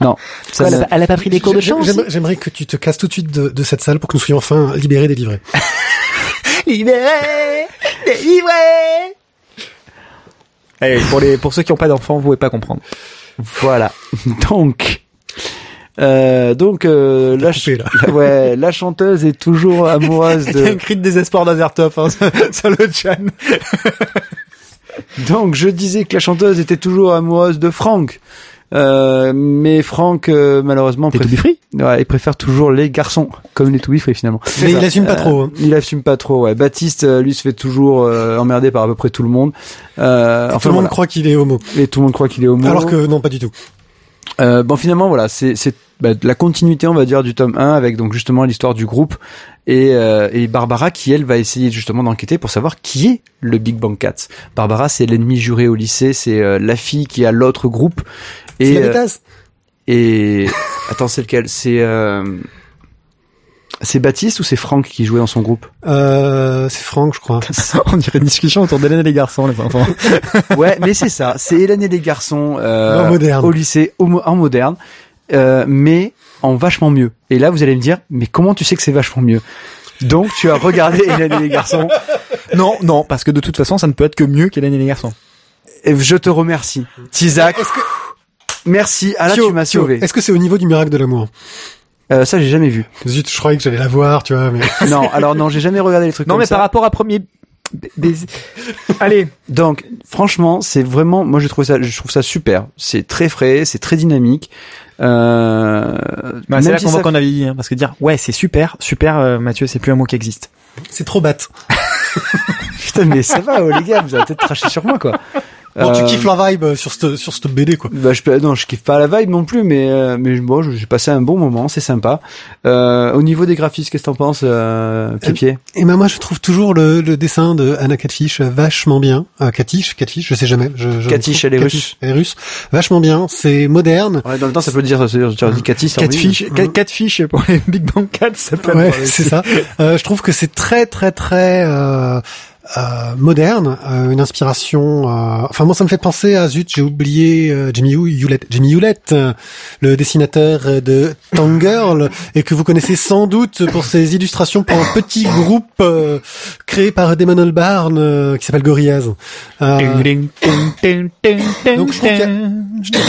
Non. Ça, elle, a, elle a pas pris des cours de chant J'aimerais que tu te casses tout de suite de, de cette salle pour que nous soyons enfin libérés, délivrés. Libéré Délivré Allez, pour, les, pour ceux qui n'ont pas d'enfants, vous pouvez pas comprendre. Voilà. Donc, euh, donc euh, la, coupé, la- ouais, la chanteuse est toujours amoureuse Il y a un de. cri de désespoir d'Azertov hein, sur le chat. Donc, je disais que la chanteuse était toujours amoureuse de Franck. Euh, mais Franck, euh, malheureusement, T'es préfère, tout free ouais, il préfère toujours les garçons, comme les to be free finalement. Mais il assume pas trop. hein. Il assume pas trop. Ouais. Baptiste, euh, lui, se fait toujours euh, emmerder par à peu près tout le monde. Euh, tout enfin, le monde voilà. croit qu'il est homo. Et tout le monde croit qu'il est homo. Alors que non, pas du tout. Euh, bon finalement voilà c'est c'est bah, la continuité on va dire du tome 1 avec donc justement l'histoire du groupe et, euh, et Barbara qui elle va essayer justement d'enquêter pour savoir qui est le Big Bang Cats. Barbara c'est l'ennemi juré au lycée, c'est euh, la fille qui a l'autre groupe et la euh, et attends c'est lequel? C'est euh, c'est Baptiste ou c'est Franck qui jouait dans son groupe? Euh, c'est Franck, je crois. On dirait une discussion autour d'Hélène et les garçons, les enfants. Ouais mais c'est ça, c'est Hélène et les garçons euh, En moderne. au lycée au en moderne euh, mais en vachement mieux. Et là vous allez me dire mais comment tu sais que c'est vachement mieux? Donc tu as regardé Hélène et les garçons non, non, parce que de toute façon, ça ne peut être que mieux qu'Hélène et les garçons. Et je te remercie. Tizak. Merci. Ah Thio, tu m'as sauvé. Est-ce que c'est au niveau du miracle de l'amour Euh, ça, j'ai jamais vu. Zut, je croyais que j'allais la voir, tu vois, mais... non, alors non, j'ai jamais regardé les trucs Non, comme mais ça. par rapport à premier baiser. Allez, Donc, franchement, c'est vraiment, moi, je trouve ça, je trouve ça super. C'est très frais, c'est très dynamique. Euh, bah, même c'est là si qu'on voit ça- qu'on a vieilli, hein, parce que dire ouais, c'est super, super, euh, Mathieu, c'est plus un mot qui existe. c'est trop bête. Putain, mais ça va, oh, les gars, vous allez peut-être cracher sur moi, quoi. Bon, tu Euh, kiffes la vibe sur cette, sur cette BD, quoi. Bah, je non, je kiffe pas la vibe non plus, mais euh, mais bon, j'ai passé un bon moment, c'est sympa. Euh, au niveau des graphismes, qu'est-ce que t'en penses, euh, Pied Et ben moi, je trouve toujours le, le dessin de Anna Catfish vachement bien. Euh, Catfish, Catfish, je sais jamais. Je, je Catfish, trouve- elle est Catfish, Elle est russe. Vachement bien. C'est moderne. Ouais, dans le temps, ça peut dire, ça veut dire, fiches, quatre, quatre fiches pour les Big Bang 4, ça peut Ouais, c'est ça. Euh, je trouve que c'est très, très, très euh, euh, moderne. euh, une inspiration. euh, Enfin, moi, ça me fait penser à zut, j'ai oublié euh, Jimmy Hewlett, Jimmy Hewlett, le dessinateur de Tangirl, et que vous connaissez sans doute pour ses illustrations pour un petit groupe euh, créé par Damon Albarn euh, qui s'appelle Gorillaz. Donc, je trouve qu'il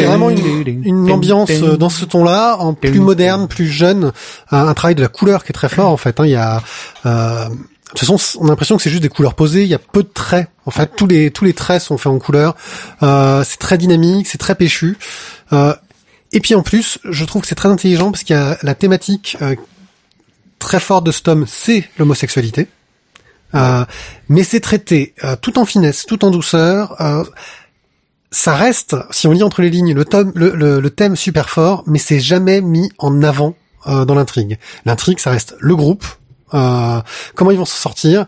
y a- vraiment une, ambiance dans ce ton-là, en plus moderne, plus jeune, un, travail de la couleur qui est très fort en fait. hein. Il y a, de toute façon, on a l'impression que c'est juste des couleurs posées. Il y a peu de traits. En fait, tous les tous les traits sont faits en couleur. Euh, c'est très dynamique, c'est très péchu. Euh, et puis en plus, je trouve que c'est très intelligent parce qu'il y a la thématique euh, très forte de ce tome, c'est l'homosexualité. Euh, mais c'est traité euh, tout en finesse, tout en douceur. euh, ça reste, si on lit entre les lignes, le, tome, le, le- le thème super fort, mais c'est jamais mis en avant dans l'intrigue. L'intrigue, ça reste le groupe, euh, comment ils vont s'en sortir?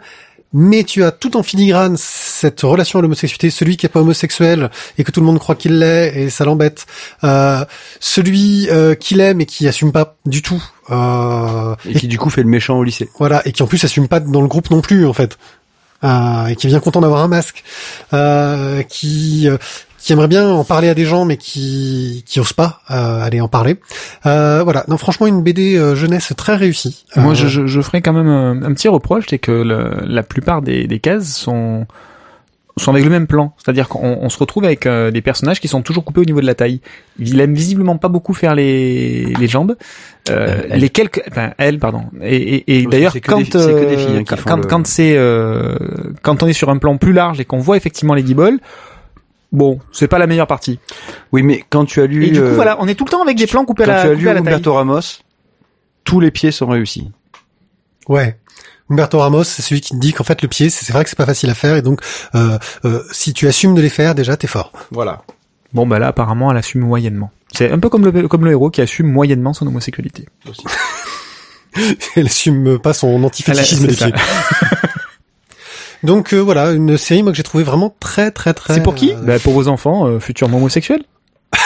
Mais tu as tout en filigrane cette relation à l'homosexualité, celui qui est pas homosexuel et que tout le monde croit qu'il l'est et ça l'embête. Euh, celui euh, qui l'aime et qui assume pas du tout. Euh, Et qui du coup fait le méchant au lycée. voilà, et qui en plus assume pas dans le groupe non plus en fait, Euh, et qui est bien content d'avoir un masque, euh, qui euh, qui aimerait bien en parler à des gens mais qui qui ose pas euh, aller en parler. Euh, voilà, non franchement une BD euh, jeunesse très réussie. Moi, Euh, je, je, je ferais quand même un, un petit reproche, c'est que le- la plupart des, des cases sont sont avec le même plan, c'est-à-dire qu'on on se retrouve avec euh, des personnages qui sont toujours coupés au niveau de la taille. Il aime visiblement pas beaucoup faire les les jambes, euh, Euh, elle. les quelques, enfin elle pardon. Et, et, et d'ailleurs quand des- c'est que des filles, hein, euh, qui quand quand, le- quand c'est euh, quand on est sur un plan plus large et qu'on voit effectivement les guibolles, bon c'est pas la meilleure partie. Oui, mais quand tu as lu, Et du coup euh, voilà, on est tout le temps avec des plans coupés à quand la, tu as lu. Humberto Ramos, tous les pieds sont réussis. Ouais. Humberto Ramos, c'est celui qui te dit qu'en fait le pied, c'est vrai que c'est pas facile à faire et donc euh, euh, si tu assumes de les faire, déjà t'es fort. Voilà. Bon bah là apparemment elle assume moyennement. C'est un peu comme le comme le héros qui assume moyennement son homosexualité. Elle assume pas son antifétichisme des pieds. Donc euh, voilà, une série moi que j'ai trouvé vraiment très très très. C'est pour qui euh, Bah pour vos enfants euh, futurement homosexuels.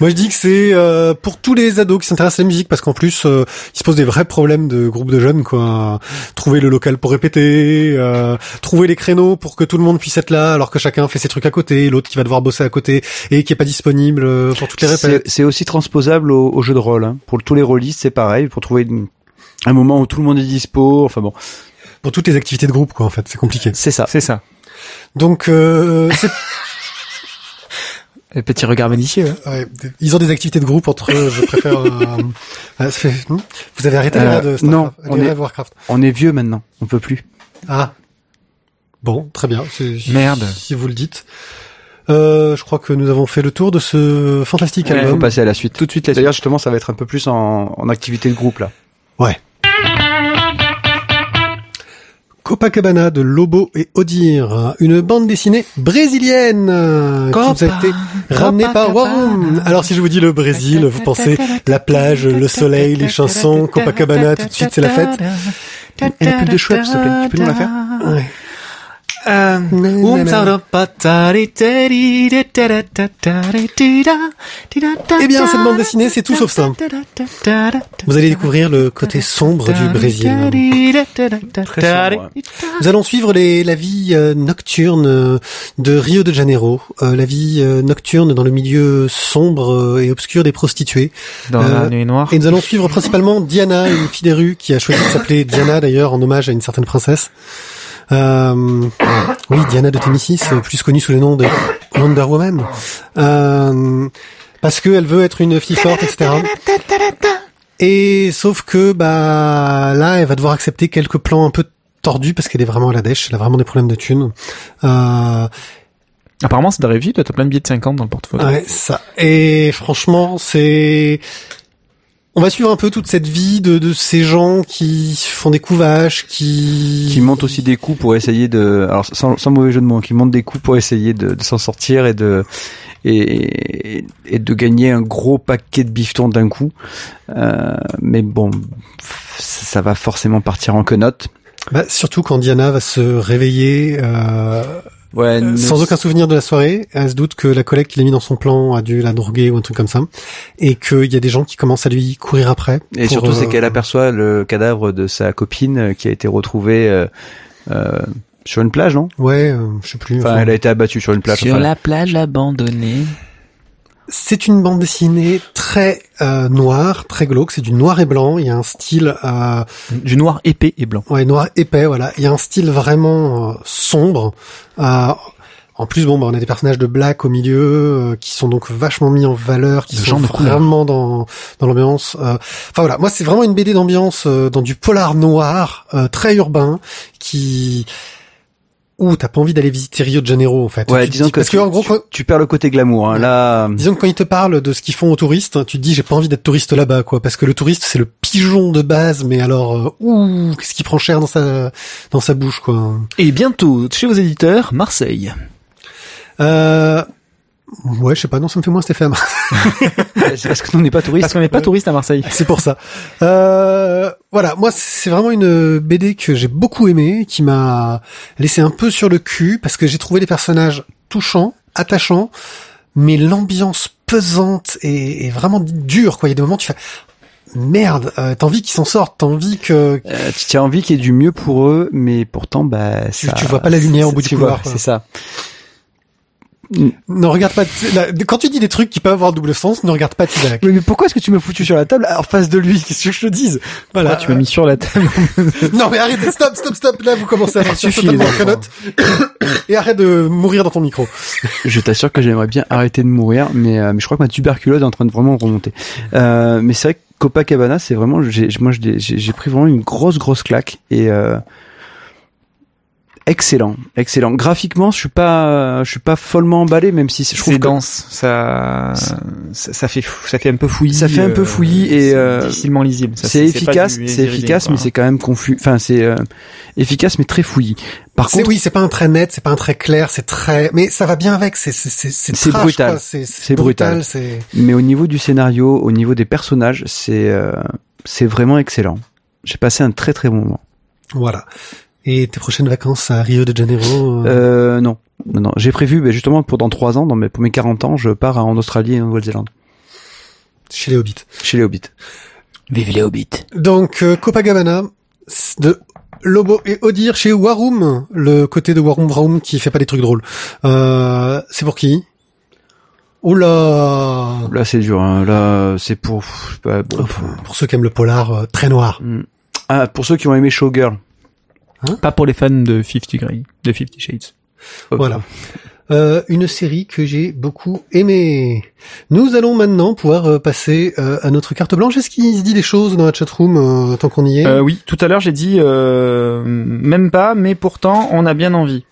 Moi je dis que c'est euh, pour tous les ados qui s'intéressent à la musique parce qu'en plus euh, ils se posent des vrais problèmes de groupe de jeunes quoi. Trouver le local pour répéter, euh, trouver les créneaux pour que tout le monde puisse être là alors que chacun fait ses trucs à côté, l'autre qui va devoir bosser à côté et qui est pas disponible euh, pour toutes les répètes. C'est c'est aussi transposable au, au jeu de rôle. Hein. Pour tous les rôlistes, c'est pareil. Pour trouver une- un moment où tout le monde est dispo. Enfin bon, Pour toutes les activités de groupe quoi en fait, c'est compliqué. c'est ça. C'est ça. Donc euh, c'est Et petit regard malicieux. hein. Ouais, ils ont des activités de groupe entre eux, je préfère... euh, euh, hmm? Vous avez arrêté les Euh, de Starcraft, non, les on est- Warcraft. On est vieux maintenant. On peut plus. Ah. Bon, très bien. Merde. Si vous le dites. Euh, je crois que nous avons fait le tour de ce fantastique Ouais, Il faut album. passer à la suite. Tout de suite D'ailleurs, justement, ça va être un peu plus en, en activité de groupe là. Ouais. Copacabana de Lobo et Odir, une bande dessinée brésilienne qui nous a été ramenée par Warum. Alors si je vous dis le Brésil, vous pensez la plage, le soleil, les chansons, Copacabana, tout de suite c'est la fête. Et la pub de Schweppes, s'il te plaît. Tu peux nous la faire? Ouais. Eh bien, cette bande dessinée, c'est tout sauf ça. Vous allez découvrir le côté sombre du Brésil. Très sombre. Nous allons suivre les, la vie nocturne de Rio de Janeiro, la vie nocturne dans le milieu sombre et obscur des prostituées. Dans Euh, la nuit noire. Et nous allons suivre principalement Diana, une fille des rues qui a choisi de s'appeler Diana d'ailleurs en hommage à une certaine princesse. Euh, oui, Diana de euh, plus connue sous le nom de Wonder Woman. Euh, parce qu'elle veut être une fille forte, etc. Et sauf que bah là, elle va devoir accepter quelques plans un peu tordus parce qu'elle est vraiment à la dèche, elle a vraiment des problèmes de thunes. Euh, Apparemment c'est d'arriver vite, t'as plein de billets de 50 dans le portefeuille. Ouais, ça. Et franchement, c'est. On va suivre un peu toute cette vie de, de ces gens qui font des couvages, qui. Qui montent aussi des coups pour essayer de, alors sans, sans mauvais jeu de mots, qui montent des coups pour essayer de, de s'en sortir et de et, et de gagner un gros paquet de bifetons d'un coup. Euh, mais bon, ça va forcément partir en quenotte. Bah, surtout quand Diana va se réveiller euh, Ouais, ne- sans aucun souvenir de la soirée, elle se doute que la collègue qu'il a mis dans son plan a dû la droguer ou un truc comme ça, et qu'il y a des gens qui commencent à lui courir après. Et surtout, c'est euh, qu'elle aperçoit le cadavre de sa copine euh, qui a été retrouvé euh, euh, sur une plage, non? Ouais, euh, je sais plus. Enfin, enfin, elle a été abattue sur une plage. Sur enfin, la plage abandonnée. C'est une bande dessinée très euh, noire, très glauque. C'est du noir et blanc. Il y a un style, euh, Du noir épais et blanc. ouais, noir épais. Voilà. Il y a un style vraiment euh, sombre. Euh, en plus, bon, bah, on a des personnages de black au milieu euh, qui sont donc vachement mis en valeur, qui De sont vraiment dans dans l'ambiance. euh. Enfin voilà, moi c'est vraiment une BD d'ambiance euh, dans du polar noir, euh, très urbain, qui où t'as pas envie d'aller visiter Rio de Janeiro en fait. Ouais, Tu disons dis- que parce que en gros, quand- tu perds le côté glamour. Hein. Là, Disons que quand ils te parlent de ce qu'ils font aux touristes, tu te dis j'ai pas envie d'être touriste là-bas, quoi, parce que le touriste c'est le pigeon de base, mais alors euh, ouh, qu'est-ce qui prend cher dans sa dans sa bouche, quoi. Et bientôt, chez vos éditeurs, Marseille. Euh, Ouais, je sais pas, non, ça me fait moins c'est parce que nous on n'est pas touristes. Parce qu'on n'est pas touriste à Marseille. C'est pour ça. Euh, voilà, moi c'est vraiment une BD que j'ai beaucoup aimée, qui m'a laissé un peu sur le cul parce que j'ai trouvé les personnages touchants, attachants, mais l'ambiance pesante et, et vraiment dure. Quoi, il y a des moments où tu fais merde, euh, t'as envie qu'ils s'en sortent, t'as envie que Euh, tu as envie qu'il y ait du mieux pour eux, mais pourtant, bah, Tu- ça- tu vois pas la lumière au bout du tu couloir. C'est ça. Ne regarde pas. là, quand tu dis des trucs qui peuvent avoir double sens, ne regarde pas Tizak. Mais, mais pourquoi est-ce que tu me foutu sur la table en face de lui? Qu'est-ce que je te dise? Voilà. Pourquoi tu m'as mis sur la table? Non mais arrêtez, stop, stop, stop. Là, vous commencez à partir totalement. Et arrête de mourir dans ton micro. Je t'assure que j'aimerais bien arrêter de mourir, mais, euh, mais je crois que ma tuberculose est en train de vraiment remonter. Euh, mais c'est vrai que Copacabana, c'est vraiment, j'ai, moi, j'ai pris vraiment une grosse, grosse claque et euh, excellent, excellent. Graphiquement, je suis pas, je suis pas follement emballé, même si je trouve C'est que dense, ça, ça, ça fait, fou- ça fait un peu fouillis. Ça fait un peu fouillis et, c'est euh, difficilement lisible. C'est efficace, c'est efficace, quoi. mais c'est quand même confus. Enfin, c'est euh, efficace, mais très fouillis. Par C'est contre, oui, c'est pas un trait net, c'est pas un trait clair, c'est très, mais ça va bien avec. C'est c'est c'est c'est C'est trash, brutal. C'est C'est brutal. C'est mais au niveau du scénario, au niveau des personnages, c'est, euh, c'est vraiment excellent. J'ai passé un très très bon moment. voilà. Et tes prochaines vacances à Rio de Janeiro euh, Euh, non. Non, non. J'ai prévu, ben, justement, pour dans trois ans, dans mes, pour mes 40 ans, je pars en Australie et en Nouvelle-Zélande. chez les Hobbits. Chez les Hobbits. Vive les hobbits. Donc euh, Copacabana de Lobo et Odir chez Warum, le côté de Warum Vraum qui fait pas des trucs drôles. Euh, c'est pour qui? Oula Là, c'est dur, hein. Là, c'est pour, je sais pas, bon. Pour ceux qui aiment le polar euh, très noir. Hmm. Ah, pour ceux qui ont aimé Showgirl. Pas pour les fans de Fifty Grey, de Fifty Shades. Voilà. Euh, une série que j'ai beaucoup aimée. Nous allons maintenant pouvoir euh, passer euh, à notre carte blanche. Est-ce qu'il se dit des choses dans la chatroom euh, tant qu'on y est? Euh, oui, tout à l'heure j'ai dit euh, même pas, mais pourtant on a bien envie.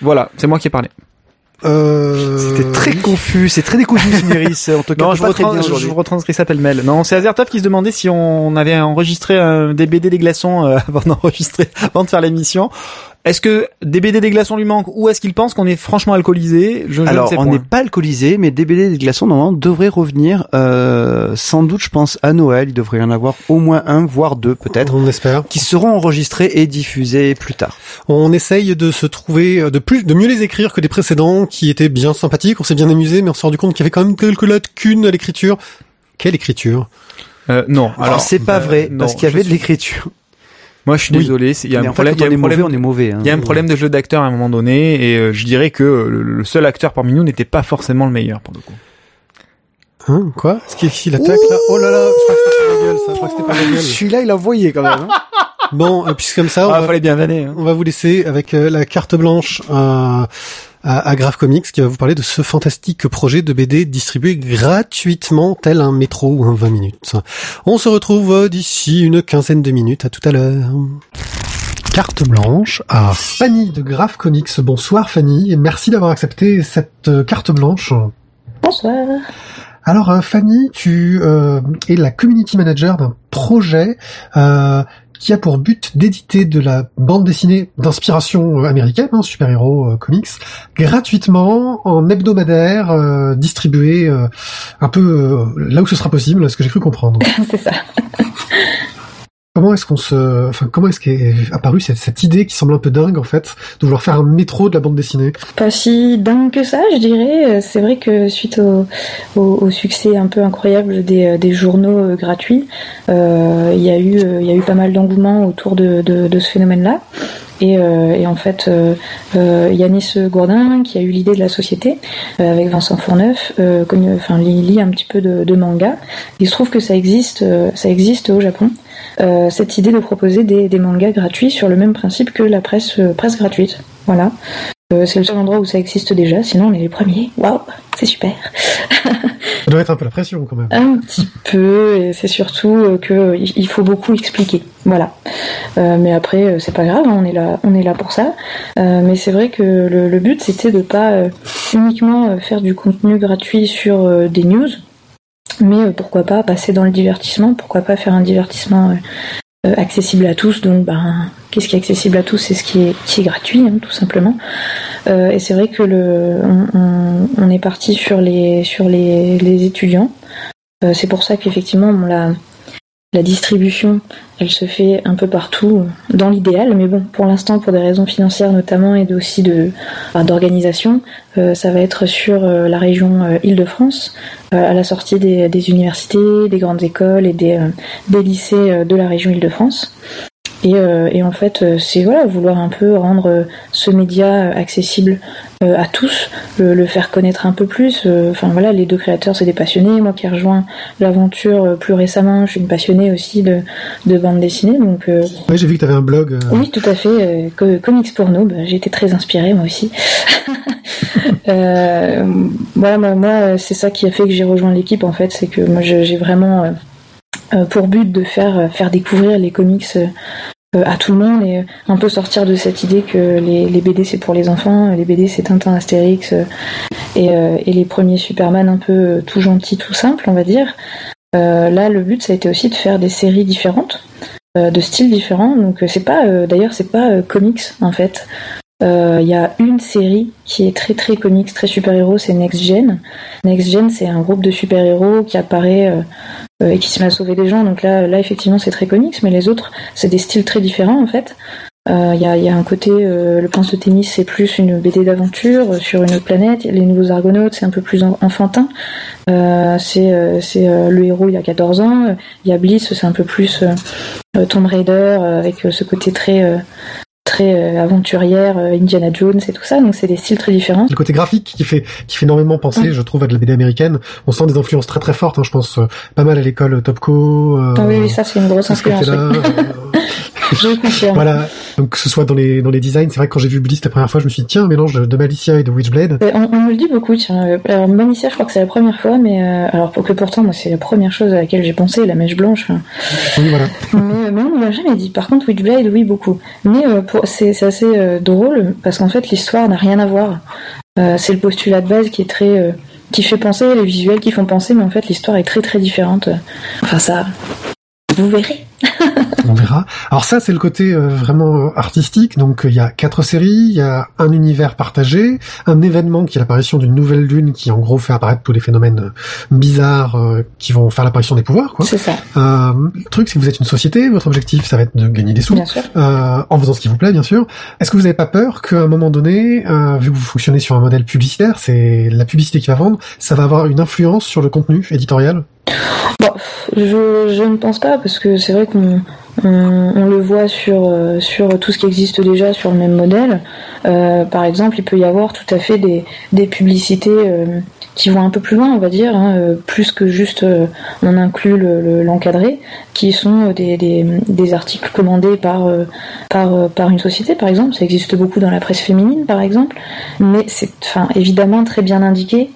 Voilà, c'est moi qui ai parlé. Euh, C'était très confus, c'est très décousu, Simiris. En tout cas, Non, je, pas très bien je retranscris ça pêle-mêle. Non, c'est Azertov qui se demandait si on avait enregistré euh, des BD des glaçons euh, avant d'enregistrer, avant de faire l'émission. Est-ce que des BD des glaçons lui manquent ou est-ce qu'il pense qu'on est franchement alcoolisé? Je, je ne Alors, sais on n'est pas alcoolisé, mais DBD des glaçons, normalement, devraient revenir, euh, sans doute, je pense, à Noël. Il devrait y en avoir au moins un, voire deux, peut-être, On espère. qui seront enregistrés et diffusés plus tard. On essaye de se trouver, euh, de plus, de mieux les écrire que les précédents qui étaient bien sympathiques. On s'est bien amusé, mais on s'est rendu compte qu'il y avait quand même quelques lacunes à l'écriture. Quelle écriture? Euh, non, Alors, c'est pas euh, vrai, non, parce qu'il y avait de l'écriture. Moi, je suis Oui. désolé. Il y a Mais un fait, problème. quand il y a on est un problème- mauvais, on est mauvais. hein. Il y a un problème de jeu d'acteur à un moment donné, et euh, je dirais que le, le seul acteur parmi nous n'était pas forcément le meilleur pour le coup. Hein Quoi? Est-ce qu'il qu'il attaque là? Oh là là Je crois que c'était pas la gueule, ça. Je crois que c'était pas la gueule. Celui-là, il a envoyé quand même. hein. Bon, et puis comme ça, on Ah, va, fallait bien vanner. Hein. on va vous laisser avec euh, la carte blanche euh, à, à Grave Comics qui va vous parler de ce fantastique projet de BD distribué gratuitement tel un métro ou un 20 minutes. On se retrouve d'ici une quinzaine de minutes. À tout à l'heure. Carte blanche à Fanny de Grave Comics. Bonsoir Fanny et merci d'avoir accepté cette euh, carte blanche. Bonsoir. Alors euh, Fanny, tu euh, es la community manager d'un projet euh, qui a pour but d'éditer de la bande dessinée d'inspiration euh, américaine, hein, super-héros euh, comics, gratuitement en hebdomadaire, euh, distribué euh, un peu euh, là où ce sera possible, ce que j'ai cru comprendre. C'est ça. Comment est-ce qu'on qu'est apparue cette, idée qui semble un peu dingue en fait, de vouloir faire un métro de la bande dessinée? Pas si dingue que ça, je dirais. Euh, C'est vrai que suite au, succès un peu incroyable des, euh, journaux euh, gratuits, il y a eu pas mal d'engouement autour de ce phénomène-là. Et, euh, et en fait, euh, euh, Yanis Gourdin, qui a eu l'idée de la société, avec Vincent Fourneuf, enfin, lit, un petit peu de, de manga. Il se trouve que ça existe, ça existe au Japon. Cette idée de proposer des, des mangas gratuits sur le même principe que la presse, presse gratuite. Voilà. Euh, c'est le seul endroit où ça existe déjà, sinon on est les premiers. Waouh, c'est super. Ça doit être un peu la pression quand même. Un petit peu, et c'est surtout euh, que il il faut beaucoup expliquer. Voilà. Euh, mais après, euh, c'est pas grave, hein, on est là, on est là pour ça. Euh, mais c'est vrai que le, le but c'était de pas euh, uniquement euh, faire du contenu gratuit sur euh, des news, mais euh, pourquoi pas passer dans le divertissement, pourquoi pas faire un divertissement euh, euh, accessible à tous. Donc, ben, qu'est-ce qui est accessible à tous C'est ce qui est, qui est gratuit, hein, tout simplement. et c'est vrai que on, est parti sur les étudiants. c'est pour ça qu'effectivement la distribution, elle se fait un peu partout dans l'idéal, mais bon, pour l'instant, pour des raisons financières notamment et aussi d'organisation, ça va être sur la région Île-de-France, à la sortie des, des, universités, des grandes écoles et des, des lycées de la région Île-de-France. Et, euh, et, en fait, euh, c'est voilà, vouloir un peu rendre euh, ce média accessible à tous, le, faire connaître un peu plus. Enfin voilà, les deux créateurs, c'est des passionnés. Moi qui ai rejoint l'aventure plus récemment, je suis une passionnée aussi de, de bande dessinée. Donc, oui, j'ai vu que tu avais un blog. Oui, tout à fait. Comics pour nous. Bah, j'ai été très inspirée moi aussi. voilà, moi, moi c'est ça qui a fait que j'ai rejoint l'équipe en fait, c'est que moi j'ai vraiment pour but de faire faire découvrir les comics à tout le monde et un peu sortir de cette idée que les, les BD c'est pour les enfants, les BD c'est Tintin, Astérix et, et, les premiers Superman un peu tout gentils, tout simples, on va dire. là, le but ça a été aussi de faire des séries différentes, de styles différents. Donc c'est pas, d'ailleurs c'est pas comics en fait. Il y a une série qui est très très comics, très super-héros, c'est Next Gen. Next Gen, c'est un groupe de super-héros qui apparaît euh, et qui se met à sauver des gens. Donc là, là effectivement, c'est très comics, mais les autres, c'est des styles très différents en fait. Il euh, y, a, y, a, un côté, euh, le prince de tennis, c'est plus une BD d'aventure sur une planète. Les nouveaux Argonautes, c'est un peu plus enfantin. c'est le héros il a 14 ans. Il y a Bliss, c'est un peu plus Tomb Raider avec ce côté très très euh, aventurière, euh, Indiana Jones et tout ça, donc c'est des styles très différents. Le côté graphique qui fait qui fait énormément penser, je trouve, à de la BD américaine. On sent des influences très très fortes. Hein, je pense euh, pas mal à l'école Topco. ah oui, oui, ça c'est une grosse influence. voilà. Donc que ce soit dans les dans les designs, c'est vrai que quand j'ai vu Bliss la première fois, je me suis dit tiens, un mélange de Malicia et de Witchblade. On, on me le dit beaucoup. Tiens, alors Malicia, je crois que c'est la première fois, mais alors pour que pourtant moi c'est la première chose à laquelle j'ai pensé, la mèche blanche. Oui, voilà. mais, mais on m'a jamais dit. Par contre, Witchblade, oui, beaucoup. Mais pour c'est assez euh, drôle parce qu'en fait l'histoire n'a rien à voir. Euh, c'est le postulat de base qui est très euh, qui fait penser, les visuels qui font penser, mais en fait l'histoire est très très différente. Enfin ça, vous verrez. on verra. Alors ça, c'est le côté euh, vraiment artistique. Donc il y a quatre séries, il y a un univers partagé, un événement qui est l'apparition d'une nouvelle lune qui en gros fait apparaître tous les phénomènes euh, bizarres euh, qui vont faire l'apparition des pouvoirs. Quoi. C'est ça. le truc, c'est que vous êtes une société. Votre objectif, ça va être de gagner des sous, bien sûr. en faisant ce qui vous plaît, bien sûr. Est-ce que vous n'avez pas peur qu'à un moment donné, vu que vous fonctionnez sur un modèle publicitaire, c'est la publicité qui va vendre, ça va avoir une influence sur le contenu éditorial? Bon, je, ne pense pas parce que c'est vrai qu'on on, le voit sur, euh, sur tout ce qui existe déjà sur le même modèle. Euh, par exemple, il peut y avoir tout à fait des, des publicités euh, qui vont un peu plus loin, on va dire, hein, plus que juste on inclut l'encadré, le, qui sont des, des, articles commandés par, par, par une société, par exemple. Ça existe beaucoup dans la presse féminine, par exemple, mais c'est évidemment très bien indiqué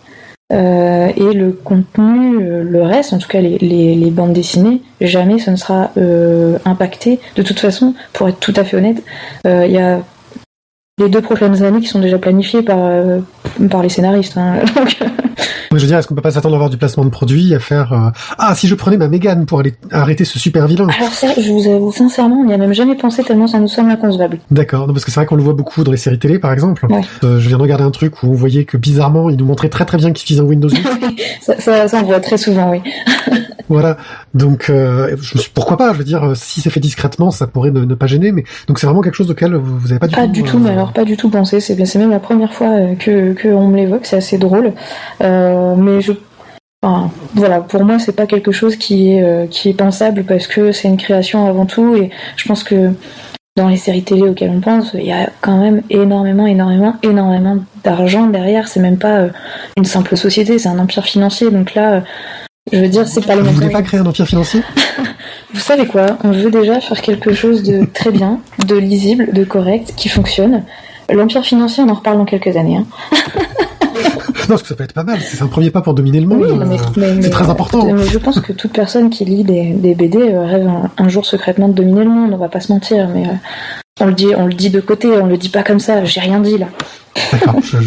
euh, et le contenu, euh, le reste, en tout cas les, bandes dessinées, jamais ce ne sera euh, impacté. De toute façon, pour être tout à fait honnête, il y a les deux prochaines années qui sont déjà planifiées par, par les scénaristes. Hein. je veux dire, est-ce qu'on peut pas s'attendre à avoir du placement de produits, à faire euh, ah si je prenais ma Mégane pour aller arrêter ce super vilain. Alors ça, je vous avoue sincèrement, on n'y a même jamais pensé tellement ça nous semble inconcevable. D'accord, parce que c'est vrai qu'on le voit beaucoup dans les séries télé, par exemple. Euh, je viens de regarder un truc où on voyait que bizarrement, il nous montrait très très bien qu'il utilisait un Windows 8. ça, ça, ça, on voit très souvent, oui. voilà, donc euh, je me suis, pourquoi pas Je veux dire, si c'est fait discrètement, ça pourrait ne, pas gêner, mais donc c'est vraiment quelque chose auquel vous, vous avez pas du pas tout. Pas du tout, mais alors pas du tout pensé. C'est même la première fois que que on me l'évoque. C'est assez drôle. Euh, euh, mais je voilà, pour moi, c'est pas quelque chose qui est, euh, qui est pensable parce que c'est une création avant tout et je pense que dans les séries télé auxquelles on pense, il y a quand même énormément, énormément, énormément d'argent derrière. C'est même pas euh, une simple société, c'est un empire financier. Donc là, je veux dire, c'est pas les Vous voulez pas créer un empire financier? Vous savez quoi? On veut déjà faire quelque chose de très bien, de lisible, de correct, qui fonctionne. L'empire financier, on en reparle dans quelques années. Hein. parce que ça peut être pas mal. C'est un premier pas pour dominer le monde. c'est très important. je pense que toute personne qui lit des, BD euh, rêve un, jour secrètement de dominer le monde. On va pas se mentir, mais euh, on le dit, on le dit de côté. On le dit pas comme ça. J'ai rien dit là. D'accord. je,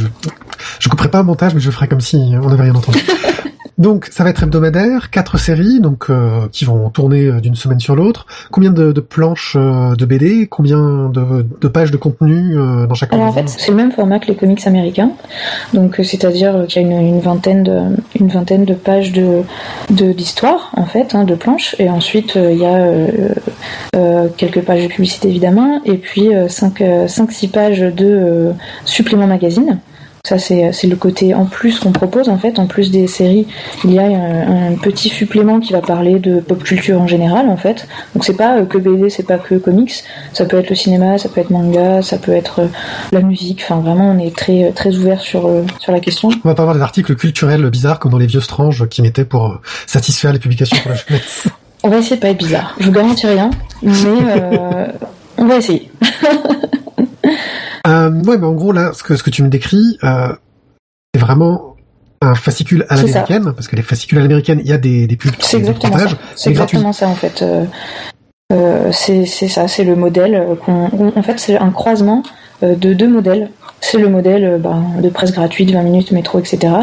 je, couperai pas un montage, mais je ferai comme si on n'avait rien entendu. Donc ça va être hebdomadaire, quatre séries donc euh, qui vont tourner euh, d'une semaine sur l'autre. Combien de, de planches euh, de BD, combien de, de pages de contenu euh, dans chaque Alors en fait, c'est le même format que les comics américains. Donc euh, c'est-à-dire qu'il y a une, une vingtaine de une vingtaine de pages de de- d'histoire en fait, hein, de planches et ensuite il y a euh, euh, quelques pages de publicité évidemment et puis 5 5 6 pages de suppléments magazine. Ça c'est c'est le côté en plus qu'on propose en fait en plus des séries, il y a un, un petit supplément qui va parler de pop culture en général en fait. Donc c'est pas euh, que BD, c'est pas que comics, ça peut être le cinéma, ça peut être manga, ça peut être euh, la musique. Enfin, vraiment, on est très très ouvert sur euh, sur la question. On va pas avoir des articles culturels bizarres comme dans les vieux stranges qui mettaient pour euh, satisfaire les publications pour la jeunesse. On va essayer de pas être bizarre. Je vous garantis rien, mais euh, on va essayer. Euh, ouais, mais en gros là, ce que ce que tu me décris, euh, c'est vraiment un fascicule à l'américaine, parce que les fascicules à l'américaine, il y a des, des pubs, C'est exactement ça. C'est gratuit. exactement ça en fait. Euh, euh, c'est ça, c'est le modèle euh, qu'on. En fait, c'est un croisement de deux modèles. C'est le modèle bah, de presse gratuite, 20 minutes métro, etc.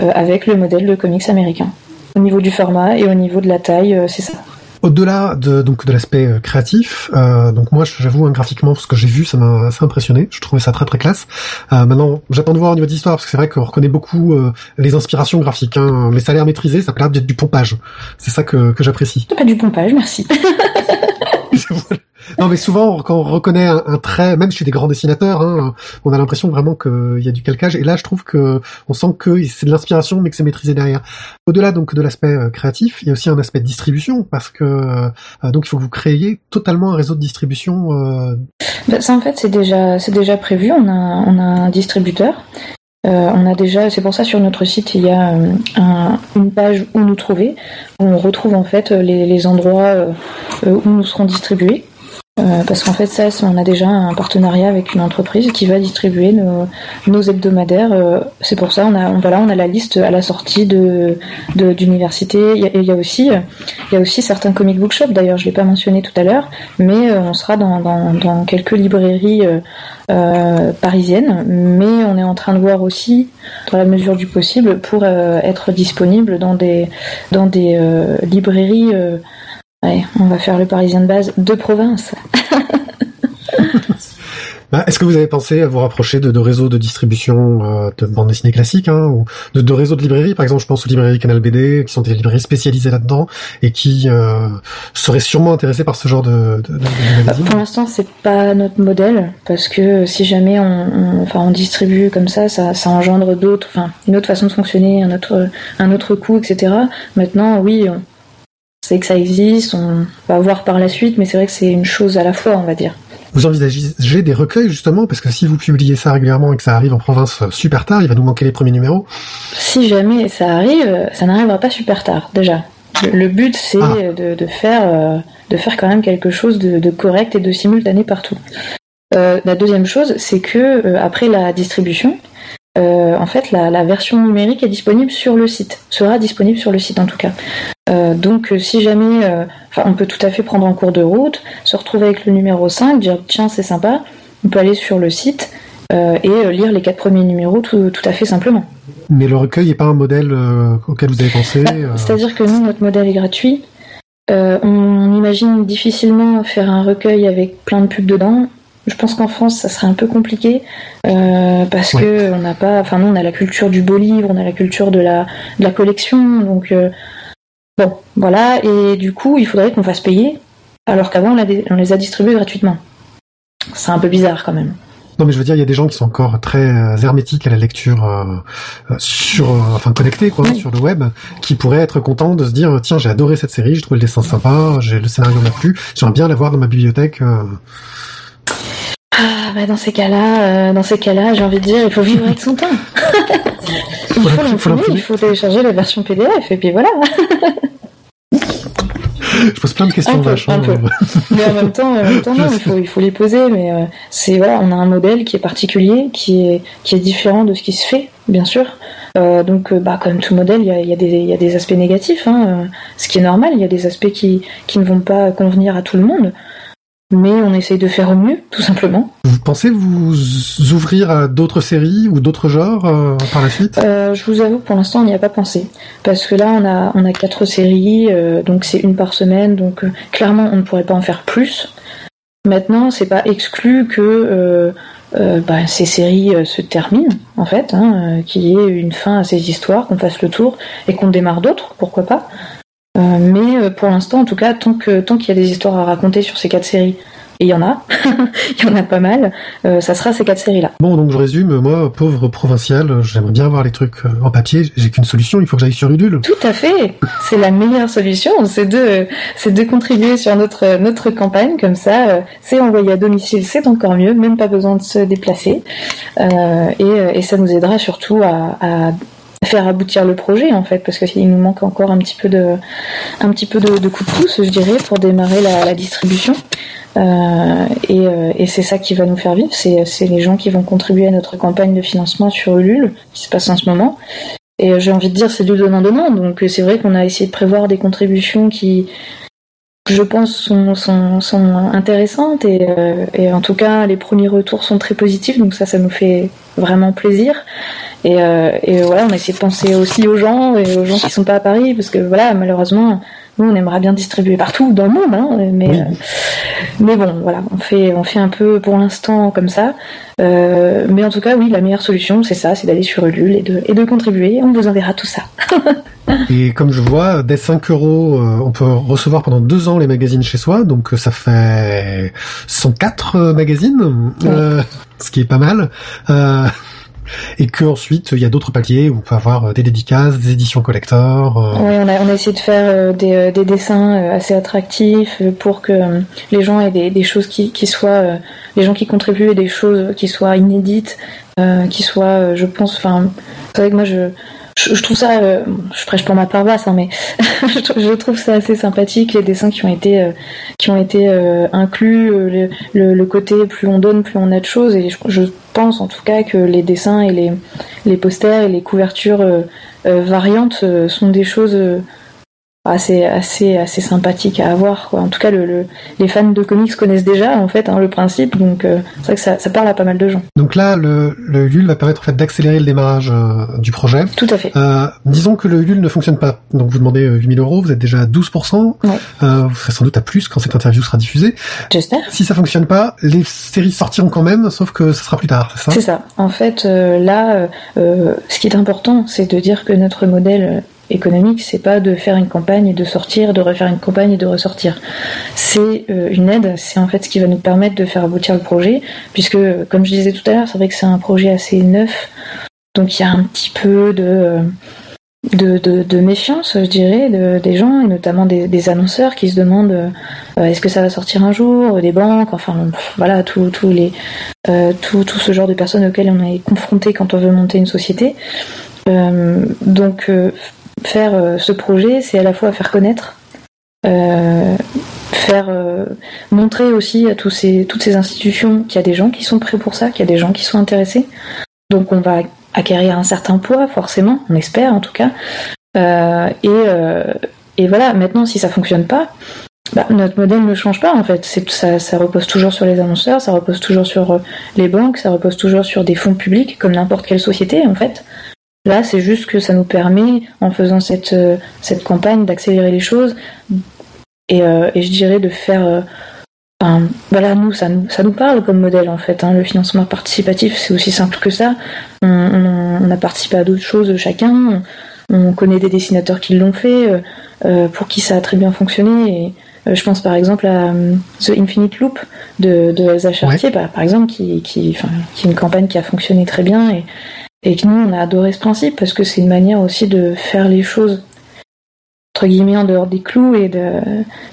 avec le modèle de comics américain. Au niveau du format et au niveau de la taille, c'est ça. Au-delà de donc de l'aspect euh, créatif, euh, donc moi j'avoue hein, graphiquement ce que j'ai vu ça m'a assez impressionné. Je trouvais ça très très classe. Euh, maintenant j'attends de voir au niveau de l'histoire parce que c'est vrai qu'on reconnaît beaucoup euh, les inspirations graphiques, hein, mais ça a l'air maîtrisé, ça a l'air du pompage. C'est ça que, que j'apprécie. Pas du pompage, merci. non mais souvent quand on reconnaît un, trait, même chez des grands dessinateurs, hein, on a l'impression vraiment qu'il y a du calcage. Et là je trouve que on sent que c'est de l'inspiration mais que c'est maîtrisé derrière. Au-delà donc de l'aspect euh, créatif, il y a aussi un aspect de distribution parce que euh, donc il faut que vous créiez totalement un réseau de distribution. euh, Bah, ça en fait c'est déjà c'est déjà prévu. On a on a un distributeur. Euh, on a déjà c'est pour ça sur notre site il y a euh, un- une page où nous trouver. Où on retrouve en fait les, endroits euh, où nous serons distribués. Euh, parce qu'en fait ça on a déjà un partenariat avec une entreprise qui va distribuer nos, hebdomadaires. Euh, c'est pour ça on a on, voilà on a la liste à la sortie de d'université. Il y a, et il y a aussi il y a aussi certains comic book shops. D'ailleurs je l'ai pas mentionné tout à l'heure mais euh, on sera dans, dans, quelques librairies parisiennes, mais on est en train de voir aussi, dans la mesure du possible, pour être disponible dans des, dans des librairies, ouais, on va faire le parisien de base, de province. bah, Est-ce que vous avez pensé à vous rapprocher de, de réseaux de distribution euh, de bande dessinée classique, hein, ou de, de réseaux de librairies? Par exemple, je pense aux librairies Canal BD, qui sont des librairies spécialisées là-dedans et qui euh, seraient sûrement intéressées par ce genre de, de, de- de magazine. Pour l'instant, c'est pas notre modèle, parce que si jamais on, on- enfin, on distribue comme ça, ça, ça engendre d'autres, enfin, une autre façon de fonctionner, un autre, un autre coût, etc. Maintenant, oui, on sait que ça existe, on va voir par la suite, mais c'est vrai que c'est une chose à la fois, on va dire. Vous envisagez des recueils justement parce que si vous publiez ça régulièrement et que ça arrive en province super tard, il va nous manquer les premiers numéros. Si jamais ça arrive, ça n'arrivera pas super tard, déjà. Le, but, c'est Ah. de, de faire, euh, de faire quand même quelque chose de, de correct et de simultané partout. Euh, la deuxième chose, c'est que euh, après la distribution, euh, en fait, la, la version numérique est disponible sur le site, sera disponible sur le site en tout cas. Euh, donc, euh, si jamais, euh, on peut tout à fait prendre en cours de route, se retrouver avec le numéro 5, dire tiens, c'est sympa, on peut aller sur le site et lire les quatre premiers numéros tout, tout à fait simplement. Mais le recueil n'est pas un modèle auquel vous avez pensé. euh, C'est-à-dire que nous, notre modèle est gratuit. On imagine difficilement faire un recueil avec plein de pubs dedans. Je pense qu'en France, ça serait un peu compliqué euh, parce Ouais. que on n'a pas. Enfin, nous, on a la culture du beau livre, on a la culture de la de la collection. Donc euh, bon, voilà. Et du coup, il faudrait qu'on fasse payer, alors qu'avant, on, les a distribués gratuitement. C'est un peu bizarre quand même. Non, mais je veux dire, il y a des gens qui sont encore très euh, hermétiques à la lecture euh, sur, enfin connectés quoi, Oui. sur le web, qui pourraient être contents de se dire tiens, j'ai adoré cette série, j'ai trouvé le dessin sympa, j'ai le scénario m'a plu, j'aimerais bien l'avoir dans ma bibliothèque. Euh. Ah, bah dans ces cas-là, euh, dans ces cas-là, j'ai envie de dire, il faut vivre avec son temps. il faut l'imprimer, il faut télécharger la version PDF, et puis voilà. Je pose plein de questions Un peu, peu. Mais en même temps, en même temps non, il faut, il faut les poser. Mais euh, c'est voilà, on a un modèle qui est particulier, qui est, qui est différent de ce qui se fait, bien sûr. Euh, donc, euh, bah, comme tout modèle, il y a, il y, a des- il y a des aspects négatifs, hein, euh, ce qui est normal. Il y a des aspects qui, qui ne vont pas convenir à tout le monde. Mais on essaye de faire au mieux, tout simplement. Vous pensez vous ouvrir à d'autres séries ou d'autres genres euh, par la suite? Euh, Je vous avoue, pour l'instant, on n'y a pas pensé, parce que là, on a on a quatre séries, euh, donc c'est une par semaine, donc clairement, on ne pourrait pas en faire plus. Maintenant, c'est pas exclu que bah, ces séries se terminent, en fait, hein, qu'il y ait une fin à ces histoires, qu'on fasse le tour et qu'on démarre d'autres, pourquoi pas. Euh, mais euh, pour l'instant, en tout cas, tant que tant qu'il y a des histoires à raconter sur ces quatre séries, et il y en a, il y en a pas mal, euh, ça sera ces quatre séries-là. Bon, donc je résume, moi, pauvre provincial, j'aimerais bien voir les trucs en papier, j'ai qu'une solution, il faut que j'aille sur Udul. Tout à fait, c'est la meilleure solution, c'est de c'est de contribuer sur notre notre campagne, comme ça, c'est envoyé à domicile, c'est encore mieux, même pas besoin de se déplacer, et, et ça nous aidera surtout à, à faire aboutir le projet en fait parce qu'il nous manque encore un petit peu de un petit peu de, de coup de pouce je dirais pour démarrer la, la distribution. Euh, et, euh, et c'est ça qui va nous faire vivre. C'est les gens qui vont contribuer à notre campagne de financement sur Ulule qui se passe en ce moment. Et j'ai envie de dire c'est du donnant donnant donc c'est vrai qu'on a essayé de prévoir des contributions qui je pense sont, sont, sont intéressantes et, euh, et, en tout cas les premiers retours sont très positifs donc ça ça nous fait vraiment plaisir. Et, euh, et voilà on a essayé de penser aussi aux gens et aux gens qui sont pas à Paris parce que voilà malheureusement nous on aimerait bien distribuer partout dans le monde hein, mais Oui. euh, mais bon voilà on fait on fait un peu pour l'instant comme ça. Euh, mais en tout cas oui la meilleure solution c'est ça c'est d'aller sur Ulule et de, et de contribuer. On vous enverra tout ça. Et comme je vois, dès 5 euros, euh, on peut recevoir pendant deux ans les magazines chez soi, donc ça fait 104 euh, magazines, euh, ce qui est pas mal. Euh, et que ensuite il y a d'autres papiers où on peut avoir euh, des dédicaces, des éditions collector. euh, Oui, on a, on a essayé de faire euh, des, des dessins assez attractifs pour que les gens aient des, des choses qui, qui soient, les gens qui contribuent aient des choses qui soient inédites, qui soient, je pense, enfin, c'est vrai que moi je, je, trouve ça, euh, je prêche pour ma paroisse, hein, mais je, trouve- ça assez sympathique les dessins qui ont été, euh, qui ont été euh, inclus, euh, le, le, côté plus on donne, plus on a de choses, et je, je pense en tout cas que les dessins et les, les posters et les couvertures variantes sont des choses assez assez assez sympathiques à avoir quoi. En tout cas, le, le- les fans de comics connaissent déjà en fait hein, le principe, donc euh, c'est vrai que ça, ça parle à pas mal de gens. Donc là, le, le Ulule va permettre en fait d'accélérer le démarrage euh, du projet. Tout à fait. Euh, disons que le Ulule ne fonctionne pas. Donc vous demandez euh, 8000 euros, vous êtes déjà à 12%. Ouais. Euh, vous serez sans doute à plus quand cette interview sera diffusée. J'espère. Si ça fonctionne pas, les séries sortiront quand même, sauf que ça sera plus tard, c'est ça? C'est ça. En fait, euh, là, euh, euh, ce qui est important, c'est de dire que notre modèle euh, économique, c'est pas de faire une campagne et de sortir, de refaire une campagne et de ressortir. C'est euh, une aide, c'est en fait ce qui va nous permettre de faire aboutir le projet, puisque, euh, comme je disais tout à l'heure, c'est vrai que c'est un projet assez neuf, donc il y a un petit peu de... euh, de, de, méfiance, je dirais, de, des gens, et notamment des, annonceurs qui se demandent est-ce que ça va sortir un jour, des banques, enfin voilà, tous tous les, tout, tout ce genre de personnes auxquelles on est confronté quand on veut monter une société. Donc faire euh, ce projet, c'est à la fois faire connaître, euh, faire euh, montrer aussi à ces, toutes ces institutions qu'il y a des gens qui sont prêts pour ça, qu'il y a des gens qui sont intéressés. Donc on va acquérir un certain poids, forcément, on espère en tout cas. Et, et voilà, maintenant si ça fonctionne pas, bah, notre modèle ne change pas en fait. Ça, ça repose toujours sur les annonceurs, ça repose toujours sur les banques, ça repose toujours sur des fonds publics comme n'importe quelle société en fait. Là, c'est juste que ça nous permet, en faisant cette, euh, cette campagne, d'accélérer les choses et, euh, et je dirais de faire. euh, enfin, voilà, nous ça, nous, ça nous parle comme modèle en fait. hein. Le financement participatif, c'est aussi simple que ça. On, on- on a participé à d'autres choses chacun. On, on connaît des dessinateurs qui l'ont fait, euh, euh, pour qui ça a très bien fonctionné. Et, euh, je pense par exemple à The Infinite Loop de, de Elsa Chartier, par, par exemple, qui, qui, qui est une campagne qui a fonctionné très bien et, et que nous on a adoré ce principe parce que c'est une manière aussi de faire les choses entre guillemets en dehors des clous et de,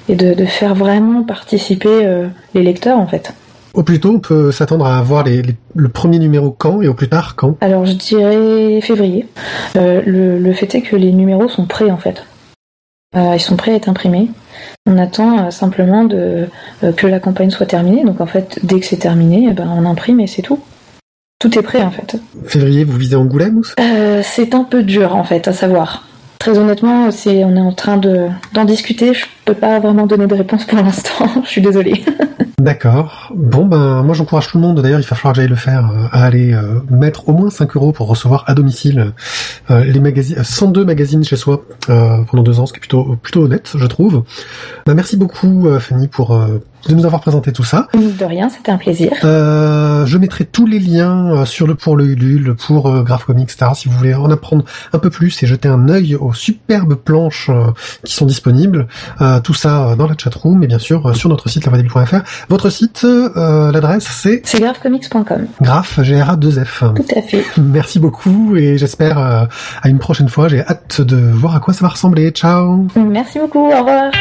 et de, de faire vraiment participer euh, les lecteurs en fait. Au plus tôt, on peut s'attendre à avoir les, les- le premier numéro quand et au plus tard quand? Alors je dirais février. Euh, le, le fait est que les numéros sont prêts en fait. Euh, ils sont prêts à être imprimés. On attend simplement de, que la campagne soit terminée. Donc en fait, dès que c'est terminé, eh ben, on imprime et c'est tout. Tout est prêt en fait. Février, vous visez Angoulême Euh, c'est un peu dur en fait à savoir. Très honnêtement, c'est on est en train de d'en discuter. Je peux pas vraiment donner de réponse pour l'instant. Je suis désolée. D'accord. Bon ben moi j'encourage tout le monde. D'ailleurs il va falloir que j'aille le faire euh, à aller euh, mettre au moins 5 euros pour recevoir à domicile euh, les magazines, 102 magazines chez soi euh, pendant deux ans, ce qui est plutôt plutôt honnête je trouve. Ben, merci beaucoup Fanny pour euh, de nous avoir présenté tout ça. De rien, c'était un plaisir. Euh, je mettrai tous les liens euh, sur le pour le Ulule, pour euh, Graph Comics, etc. Si vous voulez en apprendre un peu plus et jeter un œil aux superbes planches euh, qui sont disponibles. Euh, tout ça euh, dans la chatroom et bien sûr euh, sur notre site lavadébile.fr. Votre site, euh, l'adresse c'est C'est gravecomics.com. graph g r a 2 f Tout à fait. Merci beaucoup et j'espère euh, à une prochaine fois. J'ai hâte de voir à quoi ça va ressembler. Ciao. Merci beaucoup, au revoir.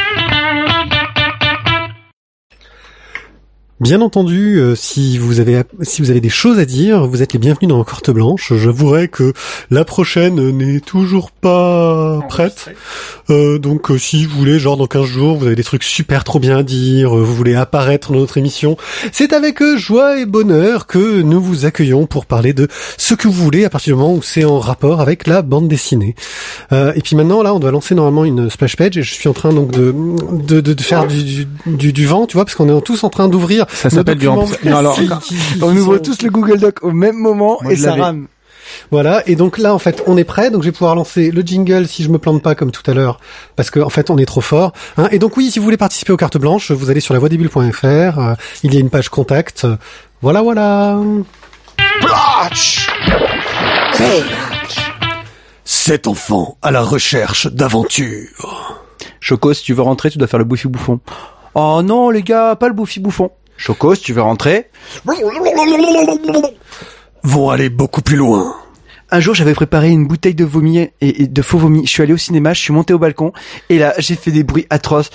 Bien entendu, euh, si vous avez si vous avez des choses à dire, vous êtes les bienvenus dans Corte Blanche. J'avouerai que la prochaine n'est toujours pas prête. Euh, donc euh, si vous voulez, genre dans 15 jours, vous avez des trucs super trop bien à dire, euh, vous voulez apparaître dans notre émission, c'est avec joie et bonheur que nous vous accueillons pour parler de ce que vous voulez à partir du moment où c'est en rapport avec la bande dessinée. Euh, et puis maintenant, là, on doit lancer normalement une splash page et je suis en train donc de de, de, de faire du, du, du vent, tu vois, parce qu'on est tous en train d'ouvrir Ça s'appelle du Non, alors, On ouvre sont- tous le Google Doc au même moment Moi, et ça rame. Voilà, et donc là en fait on est prêt, donc je vais pouvoir lancer le jingle si je me plante pas comme tout à l'heure, parce que en fait on est trop fort. Hein. Et donc oui, si vous voulez participer aux cartes blanches, vous allez sur la voixdébile.fr, euh, il y a une page contact. Voilà, voilà. Cet enfant à la recherche d'aventure. Choco, si tu veux rentrer, tu dois faire le bouffi bouffon. Oh non, les gars, pas le bouffi bouffon. Choco, si tu veux rentrer. Vont aller beaucoup plus loin. Un jour, j'avais préparé une bouteille de vomi et, et de faux vomi. Je suis allé au cinéma, je suis monté au balcon et là, j'ai fait des bruits atroces.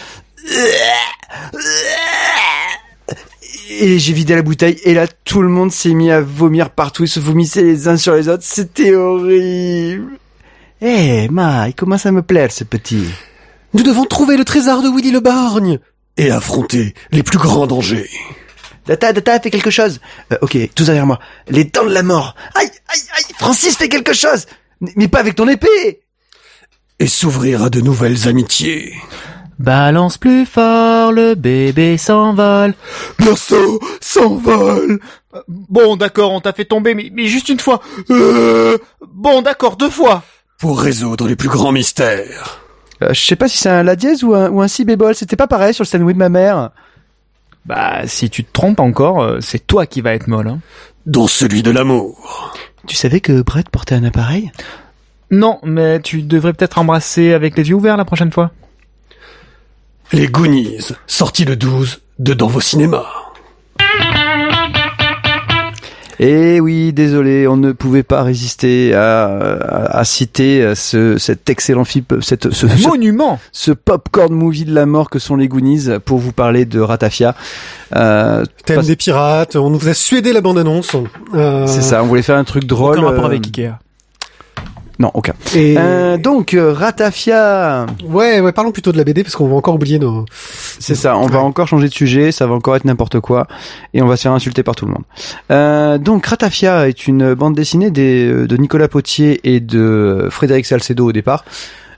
Et j'ai vidé la bouteille et là, tout le monde s'est mis à vomir partout. Ils se vomissaient les uns sur les autres. C'était horrible. Eh, Ma, il commence à me plaire, ce petit? Nous devons trouver le trésor de Willy le Borgne et affronter les plus grands dangers. Data, Data, fais quelque chose. Euh, ok, tous derrière moi. Les dents de la mort. Aïe, aïe, aïe. Francis, fais quelque chose. Mais- Mais pas avec ton épée. Et s'ouvrir à de nouvelles amitiés. Balance plus fort, le bébé s'envole. Berceau s'envole. Bon, d'accord, on t'a fait tomber, mais, mais juste une fois. Euh, bon, d'accord, deux fois. Pour résoudre les plus grands mystères. Euh, je sais pas si c'est un la dièse ou un, ou un si bémol. C'était pas pareil sur le Stanway de ma mère. Bah, si tu te trompes encore, euh, c'est toi qui vas être molle. Hein. Dont celui de l'amour. Tu savais que Brett portait un appareil? Non, mais tu devrais peut-être embrasser avec les yeux ouverts la prochaine fois. Les Goonies, sortis le 12 de dans vos cinémas. Eh oui, désolé, on ne pouvait pas résister à, à, à citer ce, cet excellent film, cette, ce, ce, Monument ce popcorn movie de la mort que sont les Goonies pour vous parler de Ratafia. Euh, Thème des pirates, on nous faisait suéder la bande-annonce. Euh, c'est ça, on voulait faire un truc drôle. Aucun rapport euh, avec Ikea. Non, aucun. Et... Euh, donc, euh, Ratafia, Ouais, ouais, parlons plutôt de la BD parce qu'on va encore oublier nos... c'est ça, on va encore changer de sujet, ça va encore être n'importe quoi, et on va se faire insulter par tout le monde. Euh, donc, Ratafia est une bande dessinée des, euh, de Nicolas Potier et de Frédéric Salcedo au départ,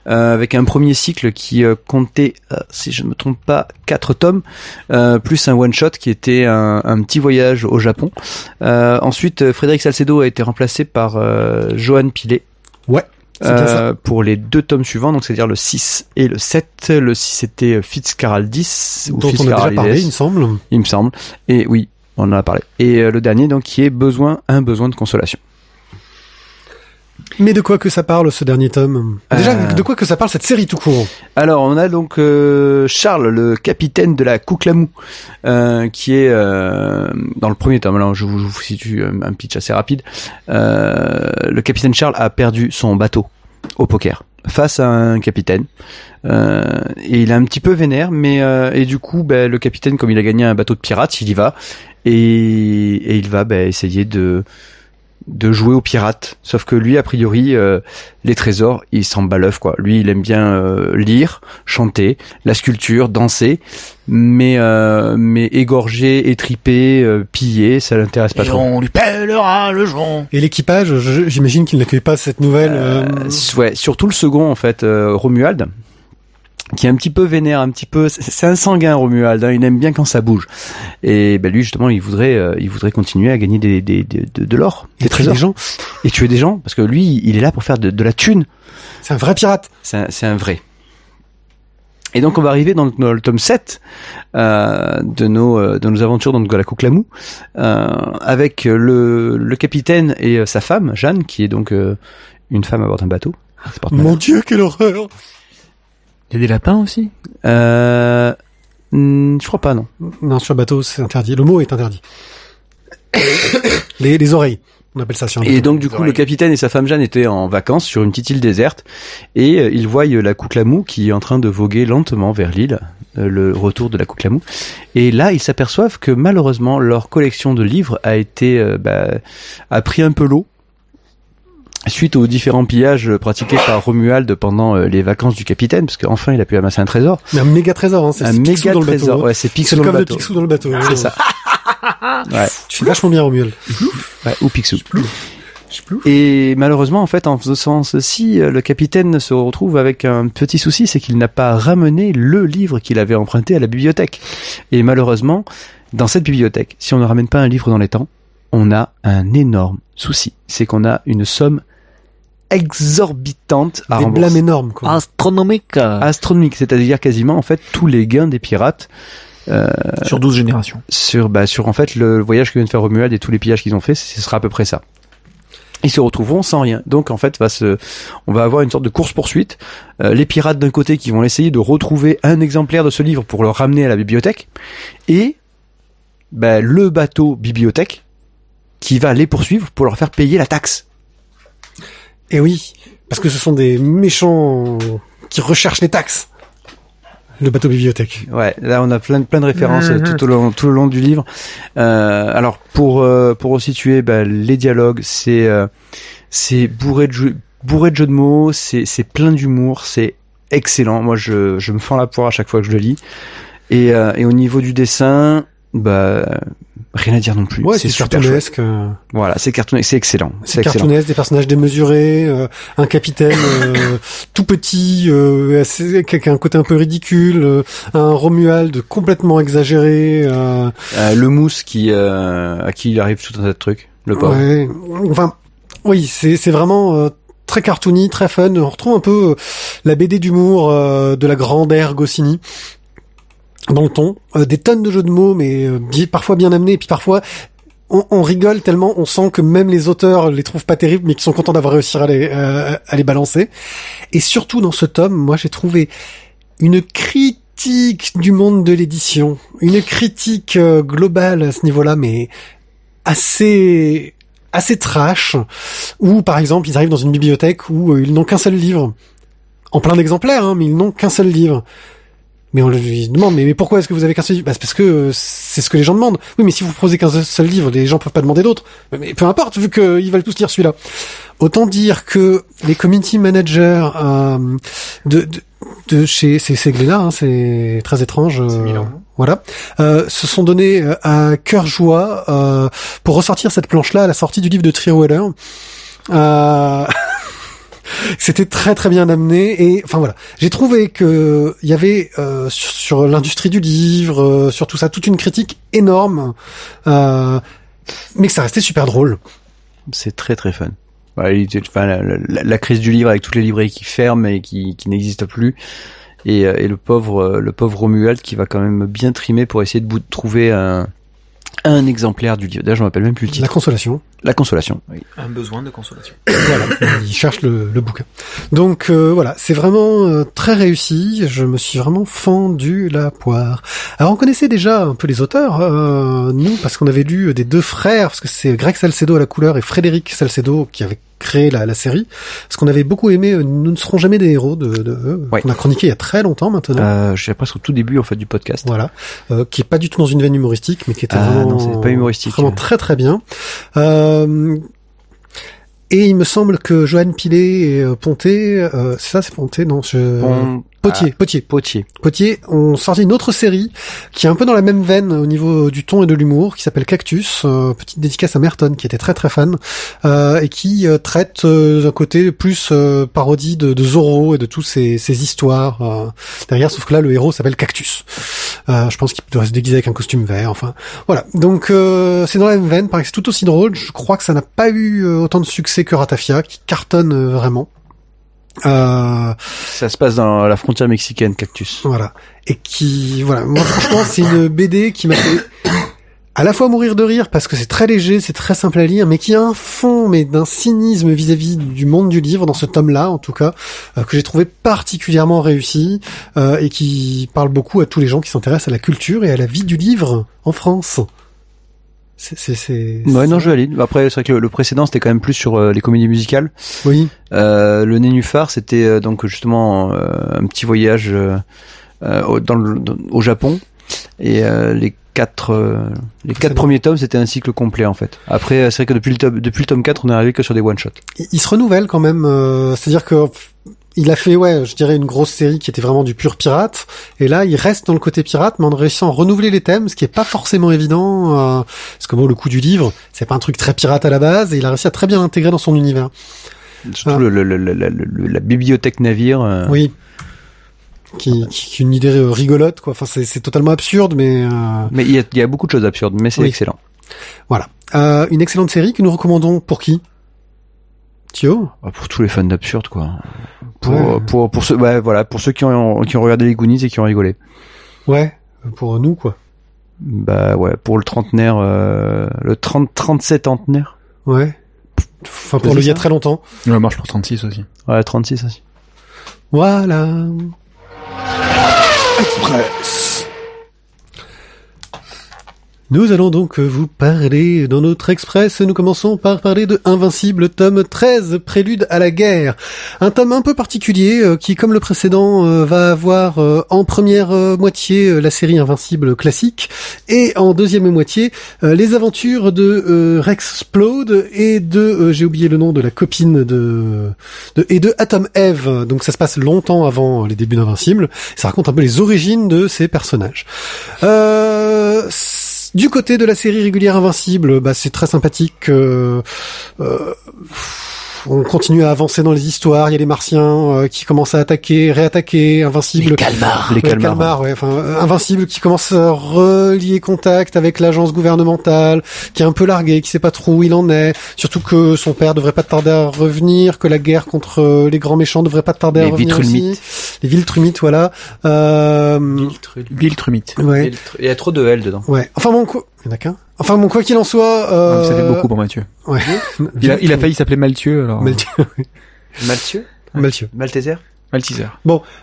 euh, avec un premier cycle qui euh, comptait, euh, si je ne me trompe pas, quatre tomes, euh, plus un one-shot qui était un, un petit voyage au Japon. Euh, ensuite, Frédéric Salcedo a été remplacé par euh, Johan Pilet. Ouais. Euh, pour les deux tomes suivants, donc c'est-à-dire le 6 et le 7. Le 6 c'était Fitzcarraldis, ou Dont on a déjà parlé, il me semble. il me semble. Et oui, on en a parlé. Et euh, le dernier, donc, qui est besoin, un besoin de consolation. Mais de quoi que ça parle ce dernier tome? Déjà, Euh. de quoi que ça parle cette série tout court? Alors, on a donc euh, Charles, le capitaine de la Kouklamou, euh, qui est euh, dans le premier tome. Alors, je vous, je vous situe un un pitch assez rapide. Euh, le capitaine Charles a perdu son bateau au poker face à un capitaine. Euh, et il est un petit peu vénère, mais euh, et du coup, ben, le capitaine, comme il a gagné un bateau de pirates, il y va et, et il va ben, essayer de de jouer aux pirates. Sauf que lui, a priori, euh, les trésors, il s'en bat l'œuf, quoi. Lui, il aime bien euh, lire, chanter, la sculpture, danser, mais euh, mais égorger, étriper, euh, piller, ça l'intéresse pas Et trop. on lui pèlera le jonc. Et l'équipage, j'imagine qu'il n'accueille pas cette nouvelle... euh, Euh, ouais, surtout le second en fait, euh, Romuald. Qui est un petit peu vénère, un petit peu. C'est un sanguin Romuald. Hein, il aime bien quand ça bouge. Et ben lui justement, il voudrait, euh, il voudrait continuer à gagner des, des, des- de, de l'or, des trésors, des gens. et tuer des gens, parce que lui, il est là pour faire de, de la thune. C'est un vrai pirate. C'est un, un vrai. Et donc on va arriver dans le, dans le tome 7 euh, de nos euh, de nos aventures dans la Couclamou euh, avec le, le capitaine et euh, sa femme Jeanne qui est donc euh, une femme à bord d'un bateau. Mon dieu, quelle horreur. Il y a des lapins aussi Euh, hmm, je crois pas non. Non, sur le bateau, c'est interdit. Le mot est interdit. les, les oreilles. On appelle ça sur un Et bateau. donc du coup le capitaine et sa femme Jeanne étaient en vacances sur une petite île déserte et euh, ils voient euh, la Couclamou qui est en train de voguer lentement vers l'île, euh, le retour de la Couclamou. Et là ils s'aperçoivent que malheureusement leur collection de livres a été euh, bah, a pris un peu l'eau suite aux différents pillages pratiqués par Romuald pendant euh, les vacances du capitaine parce qu'enfin il a pu amasser un trésor, Mais un méga trésor, hein. C'est un méga dans le bateau. trésor. hein. Ouais, c'est Picsou le dans le bateau. Picsou dans le bateau. C'est ça. Ouais, Tu fais vachement bien, Romuald. ouais, ou Picsou. Et malheureusement, en fait, en faisant ceci, euh, le capitaine se retrouve avec un petit souci, c'est qu'il n'a pas ramené le livre qu'il avait emprunté à la bibliothèque. Et malheureusement, dans cette bibliothèque, si on ne ramène pas un livre dans les temps, on a un énorme souci. C'est qu'on a une somme exorbitante à Des blâmes énormes, quoi. Astronomique Astronomique, c'est-à-dire quasiment en fait tous les gains des pirates Sur 12 générations. sur bah sur en fait le voyage que vient de faire Romuald et tous les pillages qu'ils ont fait, ce sera à peu près ça. Ils se retrouveront sans rien. Donc en fait, va se, on va avoir une sorte de course poursuite. les pirates d'un côté qui vont essayer de retrouver un exemplaire de ce livre pour le ramener à la bibliothèque, et bah, le bateau bibliothèque qui va les poursuivre pour leur faire payer la taxe. Et oui, parce que ce sont des méchants qui recherchent les taxes. Le bateau bibliothèque. Ouais, là on a plein plein de références euh, tout au long tout le long du livre. Euh, alors pour euh, pour resituer, bah, les dialogues, c'est euh, c'est bourré de jeux, bourré de jeux de mots, c'est c'est plein d'humour, c'est excellent. Moi je je me fends la poire à chaque fois que je le lis. Et et au niveau du dessin, bah rien à dire non plus. Ouais, c'est cartoonesque. euh, Voilà, c'est cartoonesque, c'est excellent. C'est cartoonesque, des personnages démesurés, euh, un capitaine euh, tout petit, euh, assez- qui a un côté un peu ridicule, euh, un Romuald complètement exagéré. Euh, Euh, le mousse qui euh, à qui il arrive tout un tas de trucs. Le pauvre. ouais, enfin, oui, c'est c'est vraiment euh, très cartoony, très fun. On retrouve un peu la BD d'humour euh, de la grande ère Goscinny dans le ton. Euh, des tonnes de jeux de mots, mais euh, parfois bien amenés, et puis parfois on, on rigole tellement, on sent que même les auteurs les trouvent pas terribles, mais qui sont contents d'avoir réussi à les, euh, à les balancer. Et surtout dans ce tome, moi j'ai trouvé une critique du monde de l'édition, une critique euh, globale à ce niveau-là, mais assez assez trash, où par exemple ils arrivent dans une bibliothèque où euh, ils n'ont qu'un seul livre, en plein d'exemplaires, hein, mais ils n'ont qu'un seul livre. Mais on lui demande, mais, mais pourquoi est-ce que vous avez qu'un seul livre? Bah, C'est parce que euh, c'est ce que les gens demandent. Oui, mais si vous proposez qu'un seul livre, les gens peuvent pas demander d'autres. Mais, peu importe, vu qu'ils veulent tous lire celui-là. Autant dire que les community managers euh, de, de, de chez c'est c'est Glénat, hein, c'est très étrange. euh, voilà, euh, se sont donnés euh, à cœur joie euh, pour ressortir cette planche-là à la sortie du livre de Trierweiler. Euh... C'était très très bien amené et enfin voilà, j'ai trouvé que il y avait euh, sur, sur l'industrie du livre, euh, sur tout ça, toute une critique énorme, euh, mais que ça restait super drôle. C'est très très fun. Enfin, la, la- la crise du livre avec toutes les librairies qui ferment et qui, qui n'existent plus. Et, euh, et le pauvre euh, le pauvre Romuald qui va quand même bien trimer pour essayer de, de trouver un, un exemplaire du livre. D'ailleurs, je me rappelle même plus le La titre. consolation. La consolation. Oui. Un besoin de consolation. voilà, il cherche le, le bouquin. Donc euh, voilà, c'est vraiment euh, très réussi. Je me suis vraiment fendu la poire. Alors on connaissait déjà un peu les auteurs, euh, nous, parce qu'on avait lu des deux frères, parce que c'est Greg Salcedo à la couleur et Frédéric Salcedo qui avaient créé la, la série. Parce qu'on avait beaucoup aimé euh, Nous ne serons jamais des héros de, de eux, Ouais. qu'on a chroniqué il y a très longtemps maintenant. Euh, je suis presque au tout début en fait du podcast. Voilà, euh, qui est pas du tout dans une veine humoristique, mais qui était Ah, vraiment, non, pas humoristique. vraiment très très bien. Euh, et il me semble que Joanne Pilet et euh, Ponté, euh, c'est ça, c'est Ponté, non, je... Potier, Potier. Potier. Potier ont sorti une autre série qui est un peu dans la même veine au niveau du ton et de l'humour, qui s'appelle Cactus, euh, petite dédicace à Merton qui était très très fan, euh, et qui euh, traite euh, d'un côté plus euh, parodie de, de Zorro et de tous ces, ces histoires euh, derrière, sauf que là le héros s'appelle Cactus. Euh, je pense qu'il doit se déguiser avec un costume vert, enfin voilà. Donc euh, c'est dans la même veine, pareil c'est tout aussi drôle, je crois que ça n'a pas eu euh, autant de succès que Ratafia, qui cartonne euh, vraiment. Euh, Ça se passe dans la frontière mexicaine, Cactus. voilà. Et qui, voilà. Moi, franchement, c'est une BD qui m'a fait à la fois mourir de rire parce que c'est très léger, c'est très simple à lire, mais qui a un fond, mais d'un cynisme vis-à-vis du monde du livre, dans ce tome-là, en tout cas, euh, que j'ai trouvé particulièrement réussi, euh, et qui parle beaucoup à tous les gens qui s'intéressent à la culture et à la vie du livre en France. C'est. Ouais, non, je valide. Après, c'est vrai que le, le précédent, c'était quand même plus sur euh, les comédies musicales. Oui. Euh, le Nénuphar, c'était euh, donc justement euh, un petit voyage euh, au, dans le, dans- au Japon. Et euh, les quatre, euh, les quatre premiers tomes, c'était un cycle complet en fait. Après, c'est vrai que depuis le tome, depuis le tome 4, on est arrivé que sur des one shots. il, il se renouvelle quand même. euh, C'est-à-dire que il a fait, ouais, je dirais une grosse série qui était vraiment du pur pirate. Et là, il reste dans le côté pirate, mais en réussissant à renouveler les thèmes, ce qui est pas forcément évident. euh, parce que bon, le coup du livre, c'est pas un truc très pirate à la base, et il a réussi à très bien l'intégrer dans son univers. Surtout Ah. le, le- le- la bibliothèque navire. euh, Oui. Qui, qui, qui une idée euh, rigolote, quoi. Enfin, c'est totalement absurde, mais euh, Mais il y a, y a beaucoup de choses absurdes, mais c'est Oui. excellent. voilà. Euh, une excellente série que nous recommandons pour qui? Thio Ah, Pour tous les fans d'absurde, quoi. Pour, Ouais. pour, pour ceux, ouais, voilà, pour ceux qui ont, qui ont regardé les Goonies et qui ont rigolé. Ouais, pour nous, quoi. Bah ouais, pour le trentenaire, euh, le 30, 37 centenaire. Ouais. Enfin, pour le il y a très longtemps. Ouais, marche pour 36 aussi. Ouais, 36 aussi. Voilà. Nous allons donc vous parler dans notre express. Nous commençons par parler de Invincible, tome 13, Prélude à la guerre. Un tome un peu particulier euh, qui, comme le précédent, euh, va avoir euh, en première moitié la série Invincible classique et en deuxième moitié les aventures de Rex Splode et de, j'ai oublié le nom de la copine de, et de Atom Eve. Donc ça se passe longtemps avant les débuts d'Invincible. Ça raconte un peu les origines de ces personnages. Du côté de la série régulière Invincible, bah, c'est très sympathique. euh, euh, on continue à avancer dans les histoires. Il y a les Martiens euh, qui commencent à attaquer, réattaquer. Invincible. Les calmars. Les calmars. calmars, ouais, enfin, euh, Invincible qui commence à relier contact avec l'agence gouvernementale, qui est un peu largué, qui sait pas trop où il en est, surtout que son père devrait pas tarder à revenir, que la guerre contre euh, les grands méchants devrait pas tarder à Les revenir aussi. Viltrumites. Les Viltrumites, voilà. Euh, Bill Trumit. ouais, Il y a trop de L dedans. ouais. Enfin bon, quoi, il y en a qu'un. Enfin bon, quoi qu'il en soit, euh... Ça fait beaucoup pour Mathieu. Ouais. Il a, il a failli s'appeler Malthieu, alors. Malthieu. Mathieu Malthieu. Malteser Malteser.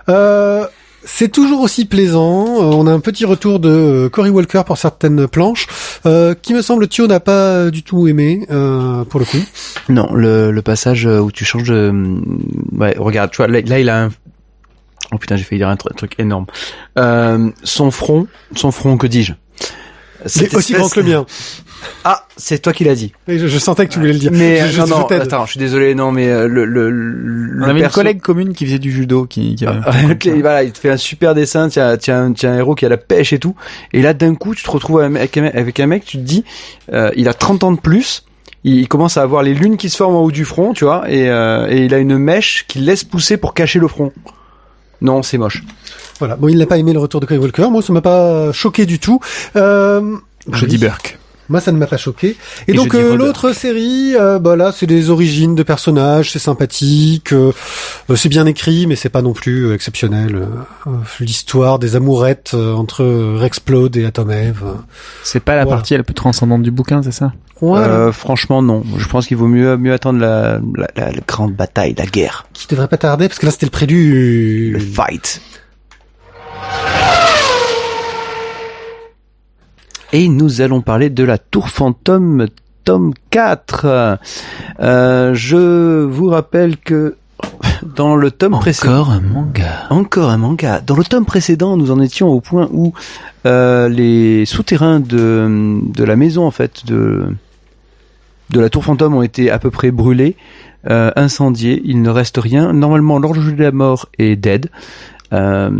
Euh, c'est toujours aussi plaisant. Euh, on a un petit retour de euh, Cory Walker pour certaines planches, euh, qui me semble Thio n'a pas du tout aimé euh, pour le coup. Non, le, le passage où tu changes de... Ouais, regarde, tu vois, là, là, il a un... Oh putain, j'ai failli dire un, tru- un truc énorme. Euh, son front, son front, que dis-je? Cette aussi grand que le mien. Ah, c'est toi qui l'as dit. Je, je sentais que tu voulais le dire. Mais je, je- non, non, attends, je suis désolé, non, mais euh, le le le On avait une collègue commune qui faisait du judo, qui, qui avait Ah, ok, voilà, il te fait un super dessin, tiens, tiens, tiens un héros qui a la pêche et tout, et là d'un coup tu te retrouves avec un mec, avec un mec tu te dis, euh, il a 30 ans de plus, il, il commence à avoir les lunes qui se forment en haut du front, tu vois, et, euh, et il a une mèche qui laisse pousser pour cacher le front. Non, c'est moche. Voilà. Bon, il n'a pas aimé le retour de Cory Walker. Moi, ça m'a pas choqué du tout. Euh, Je oui. dis Burke. Moi, ça ne m'a pas choqué. Et, Et donc euh, l'autre série, euh, bah là, c'est des origines de personnages, c'est sympathique, euh, euh, c'est bien écrit, mais c'est pas non plus euh, exceptionnel. L'histoire des amourettes euh, entre Rexplode et Atom Eve. C'est pas la Voilà. partie la plus transcendante du bouquin, c'est ça? Voilà. Euh, franchement, non. Je pense qu'il vaut mieux mieux attendre la, la, la- la grande bataille, la guerre, Qui devrait pas tarder, parce que là, c'était le prélude. le fight. Et nous allons parler de la Tour Fantôme, tome 4. Euh, je vous rappelle que dans le tome précédent... Encore un manga. Encore un manga. Dans le tome précédent, nous en étions au point où euh, les souterrains de, de la maison, en fait, de, de la tour fantôme ont été à peu près brûlés, euh, incendiés. Il ne reste rien. Normalement, l'horloge de la mort est dead. Euh,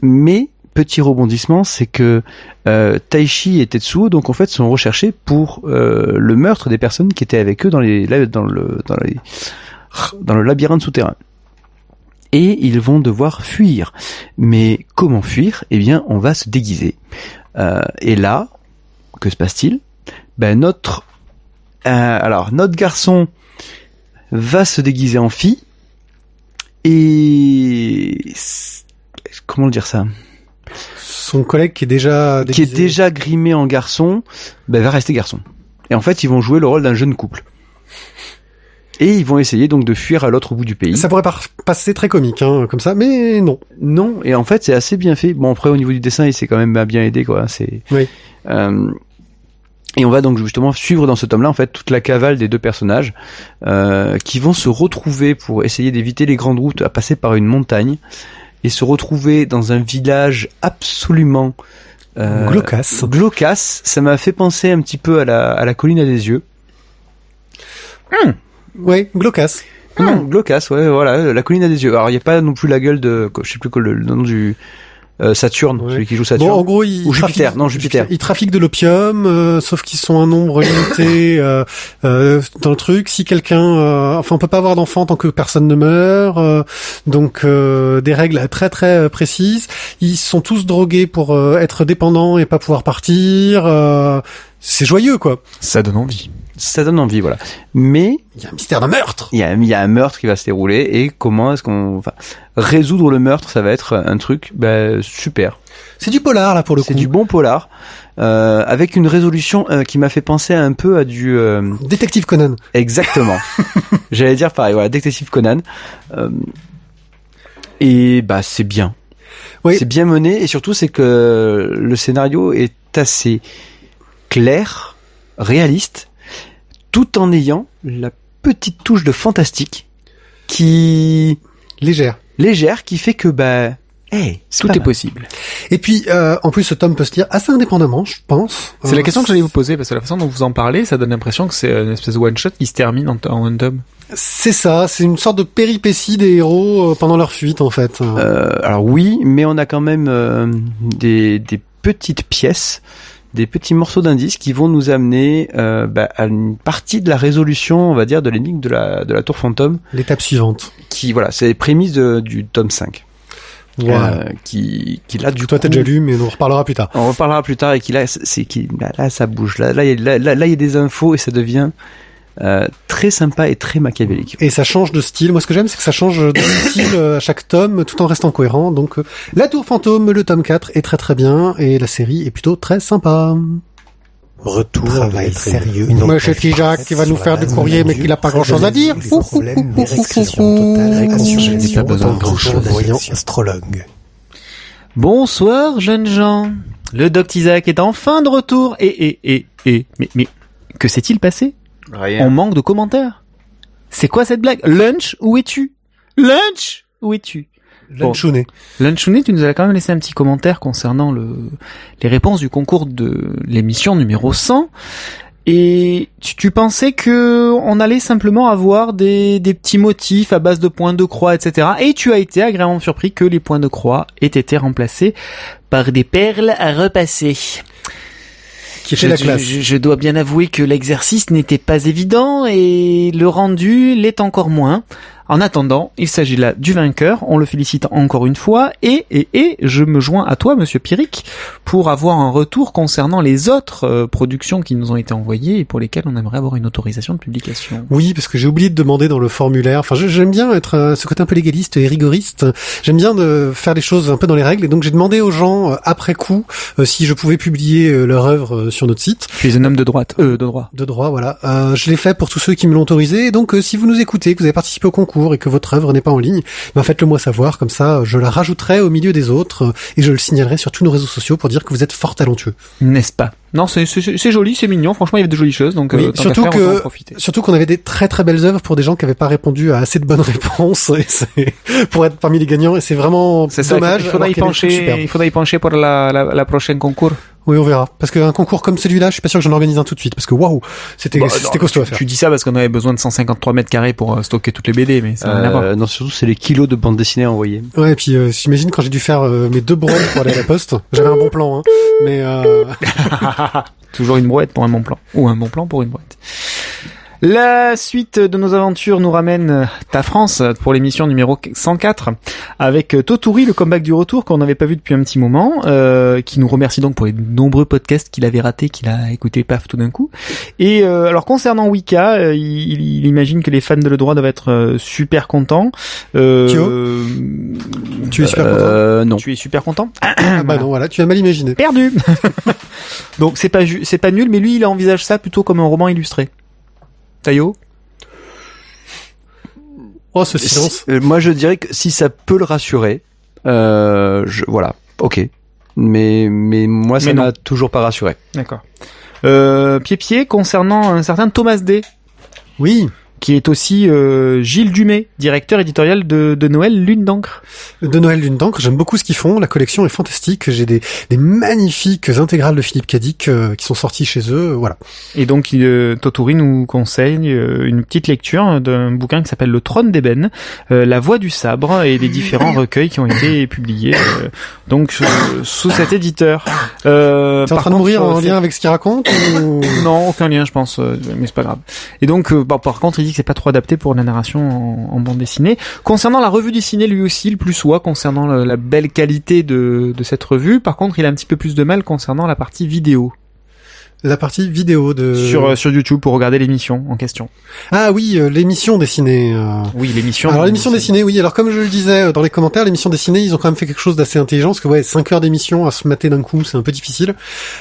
mais petit rebondissement, c'est que euh, Taichi et Tetsuo donc en fait sont recherchés pour euh, le meurtre des personnes qui étaient avec eux dans le labyrinthe souterrain. Et ils vont devoir fuir. Mais comment fuir? Eh bien, on va se déguiser. Euh, et là, que se passe-t-il? Ben notre alors notre garçon va se déguiser en fille et comment dire ça? Son collègue qui est déjà qui est déjà grimé en garçon, ben, va rester garçon. Et en fait, ils vont jouer le rôle d'un jeune couple. Et ils vont essayer donc de fuir à l'autre bout du pays. Ça pourrait passer très comique, hein, comme ça, mais non. Non, et en fait, c'est assez bien fait. Bon, après, au niveau du dessin, il s'est quand même bien aidé, quoi. C'est. Oui. Euh, et on va donc justement suivre dans ce tome-là, en fait, toute la cavale des deux personnages euh, qui vont se retrouver pour essayer d'éviter les grandes routes à passer par une montagne et se retrouver dans un village absolument euh, Glaucasse. glaucasse. Ça m'a fait penser un petit peu à la, à la colline à des yeux. Ouais, glaucasse. Non, glaucasse, ouais, voilà, la colline à des yeux. Alors, il n'y a pas non plus la gueule de, je sais plus quoi, le, le nom du euh, Saturne, Ouais. celui qui joue Bon, Saturne. en gros, ils Ou Jupiter, trafiquent- non, Jupiter. Ils trafiquent de l'opium, euh, sauf qu'ils sont un nombre limité euh, euh, dans le truc. Si quelqu'un, euh, enfin, on peut pas avoir d'enfant tant que personne ne meurt. euh, donc, euh, des règles très très précises. Ils sont tous drogués pour euh, être dépendants et pas pouvoir partir. euh, c'est joyeux, quoi. Ça donne envie. Ça donne envie, voilà. Mais Il y a un mystère d'un meurtre. il y a, il y a un meurtre qui va se dérouler et comment est-ce qu'on, enfin, résoudre le meurtre, ça va être un truc, ben, super. C'est du polar là pour le coup. C'est du bon polar, euh, avec une résolution euh, qui m'a fait penser un peu à du, euh, Détective Conan. Exactement. J'allais dire pareil, voilà, Détective Conan. Euh, et bah c'est bien. Oui. C'est bien mené et surtout c'est que le scénario est assez clair, réaliste, tout en ayant la petite touche de fantastique qui Légère. légère qui fait que bah hey, c'est Tout est mal. possible. Et puis, euh, en plus, ce tome peut se lire assez indépendamment, je pense. C'est la Euh, question que j'allais vous poser parce que la façon dont vous en parlez, ça donne l'impression que c'est une espèce de one shot qui se termine en, en un tome. C'est ça, c'est une sorte de péripétie des héros euh, pendant leur fuite, en fait. Euh, alors oui, mais on a quand même euh, des, des petites pièces, des petits morceaux d'indices qui vont nous amener euh, bah, à une partie de la résolution, on va dire, de l'énigme de la, de la tour fantôme, L'étape suivante. qui voilà, c'est les prémices de- du tome 5. Voilà. Euh, qui, qui là du Toi, t'as déjà lu, mais on en reparlera plus tard. On reparlera plus tard et qui là, c'est qui là, là, ça bouge. Là, là, il là, là, là, il y a des infos et ça devient euh, très sympa et très machiavélique. Et ça change de style. Moi, ce que j'aime, c'est que ça change de style euh, à chaque tome, tout en restant cohérent. Donc, euh, La Tour Fantôme, le tome 4, est très très bien, et la série est plutôt très sympa. Retour Travail sérieux. une Monsieur enquête Tijak qui va nous faire du courrier, mais qu'il a pas grand-chose à dire. Pas besoin de grand-chose. voyant astrologue. Bonsoir, jeunes gens. Le Doc Isaac est enfin de retour. Et, et, et, et, mais, mais, que s'est-il passé? On manque de commentaires. C'est quoi cette blague? Lunch, où es-tu? Lunch, où es-tu? Bon. Lunchounet. Lunchounet, tu nous as quand même laissé un petit commentaire concernant le, les réponses du concours de l'émission numéro 100. Et tu, tu pensais que on allait simplement avoir des, des petits motifs à base de points de croix, etc. Et tu as été agréablement surpris que les points de croix aient été remplacés par des perles à repasser. Qui Je, fait la classe. je- je dois bien avouer que l'exercice n'était pas évident et le rendu l'est encore moins. En attendant, il s'agit là du vainqueur. On le félicite encore une fois et et et je me joins à toi, Monsieur Pyrrhic, pour avoir un retour concernant les autres euh, productions qui nous ont été envoyées et pour lesquelles on aimerait avoir une autorisation de publication. Oui, parce que j'ai oublié de demander dans le formulaire. Enfin, je- j'aime bien être euh, ce côté un peu légaliste et rigoriste. J'aime bien de faire les choses un peu dans les règles. Et donc, j'ai demandé aux gens euh, après coup euh, si je pouvais publier euh, leur œuvre euh, sur notre site Tu es un homme de droite, euh, de droit. de droit. Voilà, euh, je l'ai fait pour tous ceux qui me l'ont autorisé. Et donc, euh, si vous nous écoutez, que vous avez participé au concours et que votre œuvre n'est pas en ligne, ben faites-le moi savoir. Comme ça, je la rajouterai au milieu des autres euh, et je le signalerai sur tous nos réseaux sociaux pour dire que vous êtes fort talentueux. N'est-ce pas? Non, c'est joli, c'est mignon. Franchement, il y avait de jolies choses, donc Oui, euh, surtout faire, que- autant en profiter. Surtout qu'on avait des très très belles œuvres pour des gens qui n'avaient pas répondu à assez de bonnes réponses et pour être parmi les gagnants et c'est vraiment ça, dommage. il faudra y y pencher, il faudra y pencher pour la, la, la prochaine concours. Oui, on verra. Parce qu'un concours comme celui-là, je suis pas sûr que j'en organise un tout de suite. Parce que waouh, c'était Bah, c'était costaud à tu, faire. tu dis ça parce qu'on avait besoin de 153 mètres carrés pour euh, stocker toutes les BD, mais ça n'a rien à voir. Euh, non, surtout c'est les kilos de bande dessinée envoyés. Ouais, et puis euh, j'imagine quand j'ai dû faire euh, mes deux brodes pour aller à la poste, j'avais un bon plan, hein. Mais euh, Toujours une brouette pour un bon plan. Ou un bon plan pour une brouette. La suite de nos aventures nous ramène à France pour l'émission numéro 104 avec Toturi, le comeback du retour qu'on n'avait pas vu depuis un petit moment, euh, qui nous remercie donc pour les nombreux podcasts qu'il avait ratés, qu'il a écouté paf tout d'un coup. Et euh, alors concernant Wicca, euh, il, il imagine que les fans de le droit doivent être euh, super contents. Euh, tu es super content. Euh, non. Tu es super content Ah bah non, voilà, tu as mal imaginé. perdu. Donc c'est pas c'est pas nul, mais lui il envisage ça plutôt comme un roman illustré. Tayo Oh, ce silence. Si- euh, moi, je dirais que si ça peut le rassurer, euh, je, voilà, ok. Mais mais moi, ça m'a toujours pas rassuré. D'accord. Euh, pied pied concernant un certain Thomas D, Oui, qui est aussi euh, Gilles Dumay, directeur éditorial de, de Noël Lune d'encre. de Noël Lune d'encre, j'aime beaucoup ce qu'ils font. La collection est fantastique. J'ai des, des magnifiques intégrales de Philippe Cadic euh, qui sont sorties chez eux. Voilà. Et donc euh, Toturi nous conseille euh, une petite lecture d'un bouquin qui s'appelle Le Trône d'ébène, euh, La Voix du sabre et les différents recueils qui ont été publiés euh, donc sous, sous cet éditeur. Euh, T'es en train de mourir en lien avec ce qu'il raconte ou... Non, aucun lien, je pense, euh, mais c'est pas grave. Et donc, euh, bah, par contre, il dit c'est pas trop adapté pour la narration en, bande dessinée. Concernant la revue dessinée, lui aussi, le plus soit concernant la belle qualité de cette revue. Par contre, il a un petit peu plus de mal concernant la partie vidéo La partie vidéo de... sur euh, sur YouTube pour regarder l'émission en question. Ah oui, euh, l'émission dessinée. euh. Oui, l'émission. Alors l'émission dessinée, oui. Alors comme je le disais euh, dans les commentaires, l'émission dessinée, ils ont quand même fait quelque chose d'assez intelligent, parce que ouais, 5 heures d'émission à se mater d'un coup, c'est un peu difficile.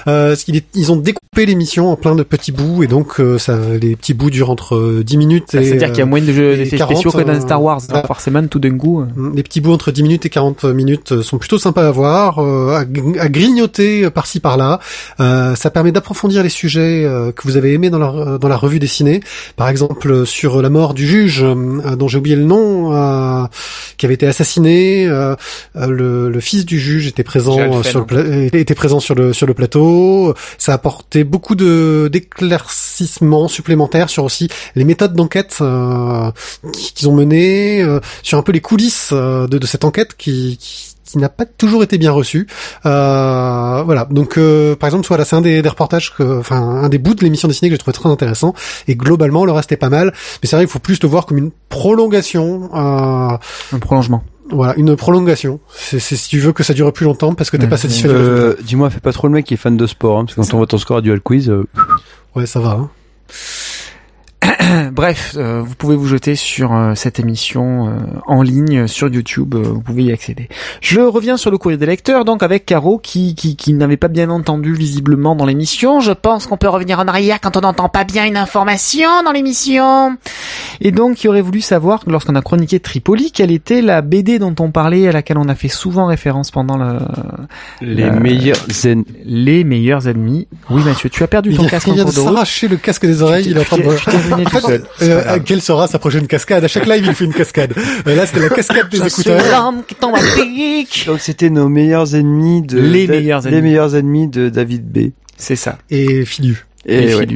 Euh, est- ils ont découpé l'émission en plein de petits bouts, et donc euh, ça, les petits bouts durent entre euh, 10 minutes et... C'est-à-dire qu'il y a moins de jeux et d'effets 40, spéciaux que dans Star Wars. voilà. Forcément, tout d'un coup. Mm, Les petits bouts entre 10 minutes et 40 minutes sont plutôt sympas à voir, euh, à, à grignoter par-ci par-là. Euh, ça permet d'approfondir les sujets euh, que vous avez aimés dans la, dans la revue dessinée. Par exemple, euh, sur la mort du juge, euh, dont j'ai oublié le nom, euh, qui avait été assassiné. euh, euh, le, le fils du juge était présent euh, sur le en pla- était présent sur le sur le plateau. Ça a apporté beaucoup de d'éclaircissements supplémentaires sur aussi les méthodes d'enquête euh, qu'ils ont menées, euh, sur un peu les coulisses euh, de, de cette enquête qui, qui qui n'a pas toujours été bien reçue. Euh, voilà. Donc, euh, par exemple, voilà, c'est un des, des reportages, que, enfin, un des bouts de l'émission dessinée que j'ai trouvé très intéressant. Et globalement, le reste est pas mal. Mais c'est vrai, il faut plus le voir comme une prolongation. Euh, Un prolongement. voilà, une prolongation. C'est c'est si tu veux que ça dure plus longtemps parce que t'es Ouais, pas satisfait. Euh, Dis-moi, fais pas trop le mec qui est fan de sport, hein, parce que quand on voit ton score à Dual Quiz, euh, Ouais, ça va. Hein. Bref, euh, vous pouvez vous jeter sur euh, cette émission euh, en ligne sur YouTube, euh, vous pouvez y accéder. Je reviens sur le courrier des lecteurs, donc avec Caro qui, qui, qui n'avait pas bien entendu visiblement dans l'émission. Je pense qu'on peut revenir en arrière quand on n'entend pas bien une information dans l'émission. Et donc, qui aurait voulu savoir, lorsqu'on a chroniqué Tripoli, quelle était la BD dont on parlait, à laquelle on a fait souvent référence pendant le, les Euh, meilleurs zen. les meilleurs ennemis. Oui, Mathieu, tu as perdu Il ton vient, casque il en vient de s'arracher le casque des oreilles. Il est en train de. Fait, euh, quelle sera sa prochaine cascade? À chaque live, il fait une cascade. Euh, là, c'était la cascade des écouteurs. qui tombe à pic. Donc c'était nos meilleurs ennemis de Les de- meilleurs les ennemis. meilleurs ennemis de David B. C'est ça. Et Filu. Et, Et, ouais.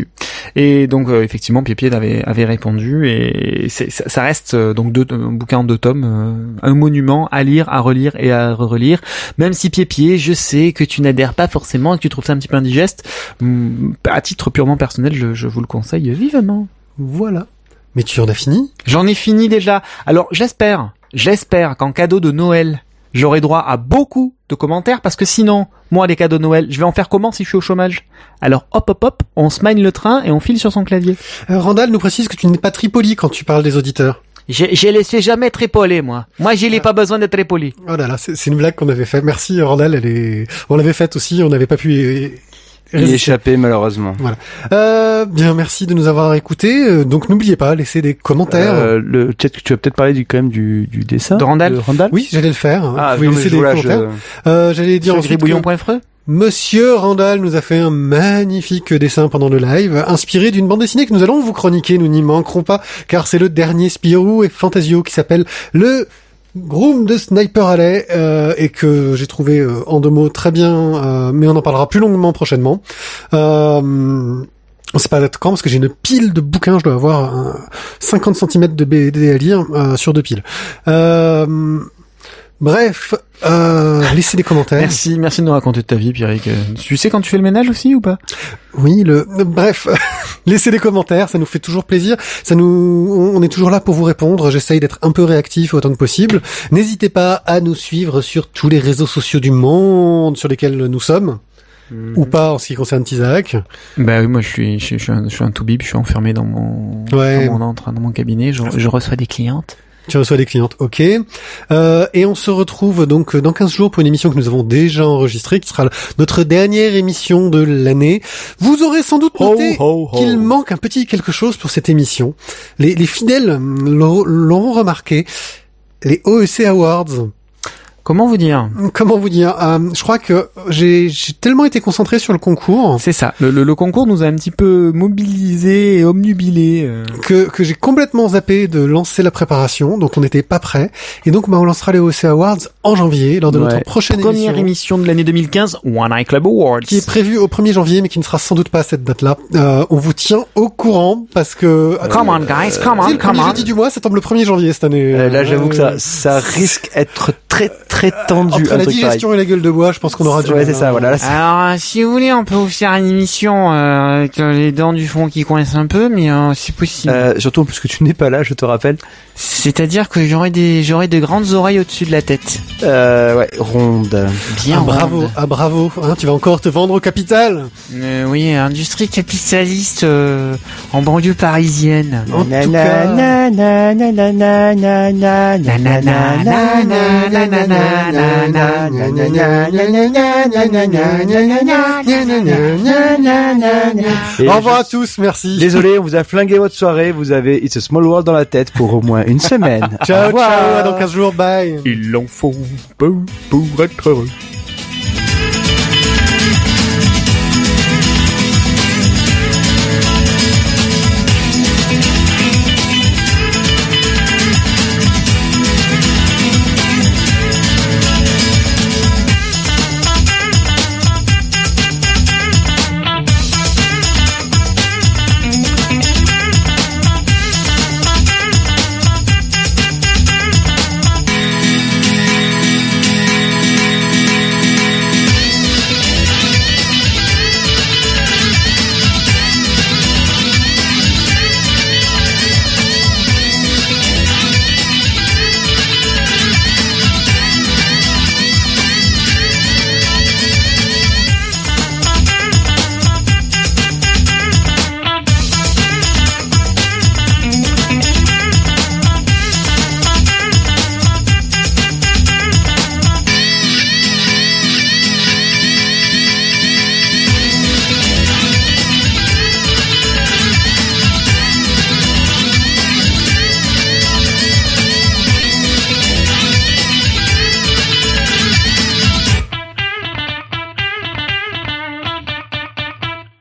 Et donc euh, effectivement, Pied avait avait répondu et ça, ça reste euh, donc deux, un bouquin en deux tomes, euh, un monument à lire, à relire et à relire. Même si Pied je sais que tu n'adhères pas forcément et que tu trouves ça un petit peu indigeste. hum, À titre purement personnel, je, je vous le conseille vivement. Voilà. Mais tu en as fini? J'en ai fini déjà. Alors j'espère, j'espère qu'en cadeau de Noël, j'aurai droit à beaucoup de commentaires parce que sinon, moi les cadeaux de Noël, je vais en faire comment si je suis au chômage? Alors hop hop hop, on se mine le train et on file sur son clavier. Euh, Randall nous précise que tu n'es pas tripoli quand tu parles des auditeurs. Les suis jamais tripolé moi. Moi je n'ai pas besoin d'être tripoli. Oh là là, c'est une blague qu'on avait fait. Merci Randall, elle est. On l'avait faite aussi, on n'avait pas pu. Y- échappé malheureusement. Euh, bien, merci de nous avoir écoutés. Euh, Donc n'oubliez pas, laissez des commentaires. Euh, le, tu vas peut-être parler du, quand même du, du dessin De Randall Oui, j'allais le faire. Ah, Vous pouvez laisser des voilà, je- commentaires. Euh, j'allais dire Sur ensuite que gribouillon.fr Monsieur Randall nous a fait un magnifique dessin pendant le live, inspiré d'une bande dessinée que nous allons vous chroniquer, nous n'y manquerons pas, car c'est le dernier Spirou et Fantasio qui s'appelle le Groom de Sniper Alley euh, et que j'ai trouvé euh, en deux mots très bien, euh, mais on en parlera plus longuement prochainement. Euh, on sait pas date quand parce que j'ai une pile de bouquins, je dois avoir euh, 50 cm de BD à lire euh, sur deux piles. Euh, bref, euh, laissez des commentaires. Merci, merci de nous raconter ta vie, Pierrick. Euh, Tu sais quand tu fais le ménage aussi ou pas? Oui, le bref, laissez des commentaires, ça nous fait toujours plaisir. Ça nous, on est toujours là pour vous répondre. J'essaye d'être un peu réactif autant que possible. N'hésitez pas à nous suivre sur tous les réseaux sociaux du monde sur lesquels nous sommes, ou pas en ce qui concerne Tizak. Bah oui, moi je suis, je, suis- je suis un, je suis un tout-bib, je suis enfermé dans mon, Ouais. dans mon, entre- dans mon cabinet, je, je reçois des clientes. Tu reçois des clientes, ok. Euh, et on se retrouve donc dans 15 jours pour une émission que nous avons déjà enregistrée, qui sera notre dernière émission de l'année. Vous aurez sans doute noté qu'il manque un petit quelque chose pour cette émission. Les, les fidèles l'ont remarqué. Les OEC Awards. Comment vous dire Comment vous dire Euh, Je crois que j'ai j'ai tellement été concentré sur le concours C'est ça. Le, le, le concours nous a un petit peu mobilisés et omnubilés. euh. que, que j'ai complètement zappé de lancer la préparation, donc on n'était pas prêt. Et donc bah, on lancera les OEC Awards en janvier lors de notre prochaine Première émission. émission de l'année 2015, One Eye Club Awards. qui est prévu au 1er janvier, mais qui ne sera sans doute pas à cette date-là. Euh, on vous tient au courant parce que Come on guys, come C'est on, le come on. jeudi du mois, ça tombe le 1er janvier cette année. Euh, là, j'avoue que ça, Euh, ça risque être très très tendu. Entre un la truc digestion et la gueule de bois, je pense qu'on aura du Ouais, mal, c'est ça, hein. voilà. Là, Alors, euh, si vous voulez, on peut vous faire une émission euh, avec euh, les dents du fond qui coincent un peu, mais euh, c'est possible. Euh, surtout parce que tu n'es pas là, je te rappelle. C'est-à-dire que j'aurai des, j'aurai de grandes oreilles au-dessus de la tête. Euh, ouais, ronde. Bien Ah, bravo, rondes. ah bravo, hein, tu vas encore te vendre au capital. Euh, oui, industrie capitaliste euh, en banlieue parisienne. En tout cas, Na, na, na, na, na, au revoir à tous, merci. Désolé, on vous a flingué votre soirée. Vous avez It's a Small World dans la tête pour au moins une semaine. ciao, ciao, à dans 15 jours, bye. Il en faut pour être heureux.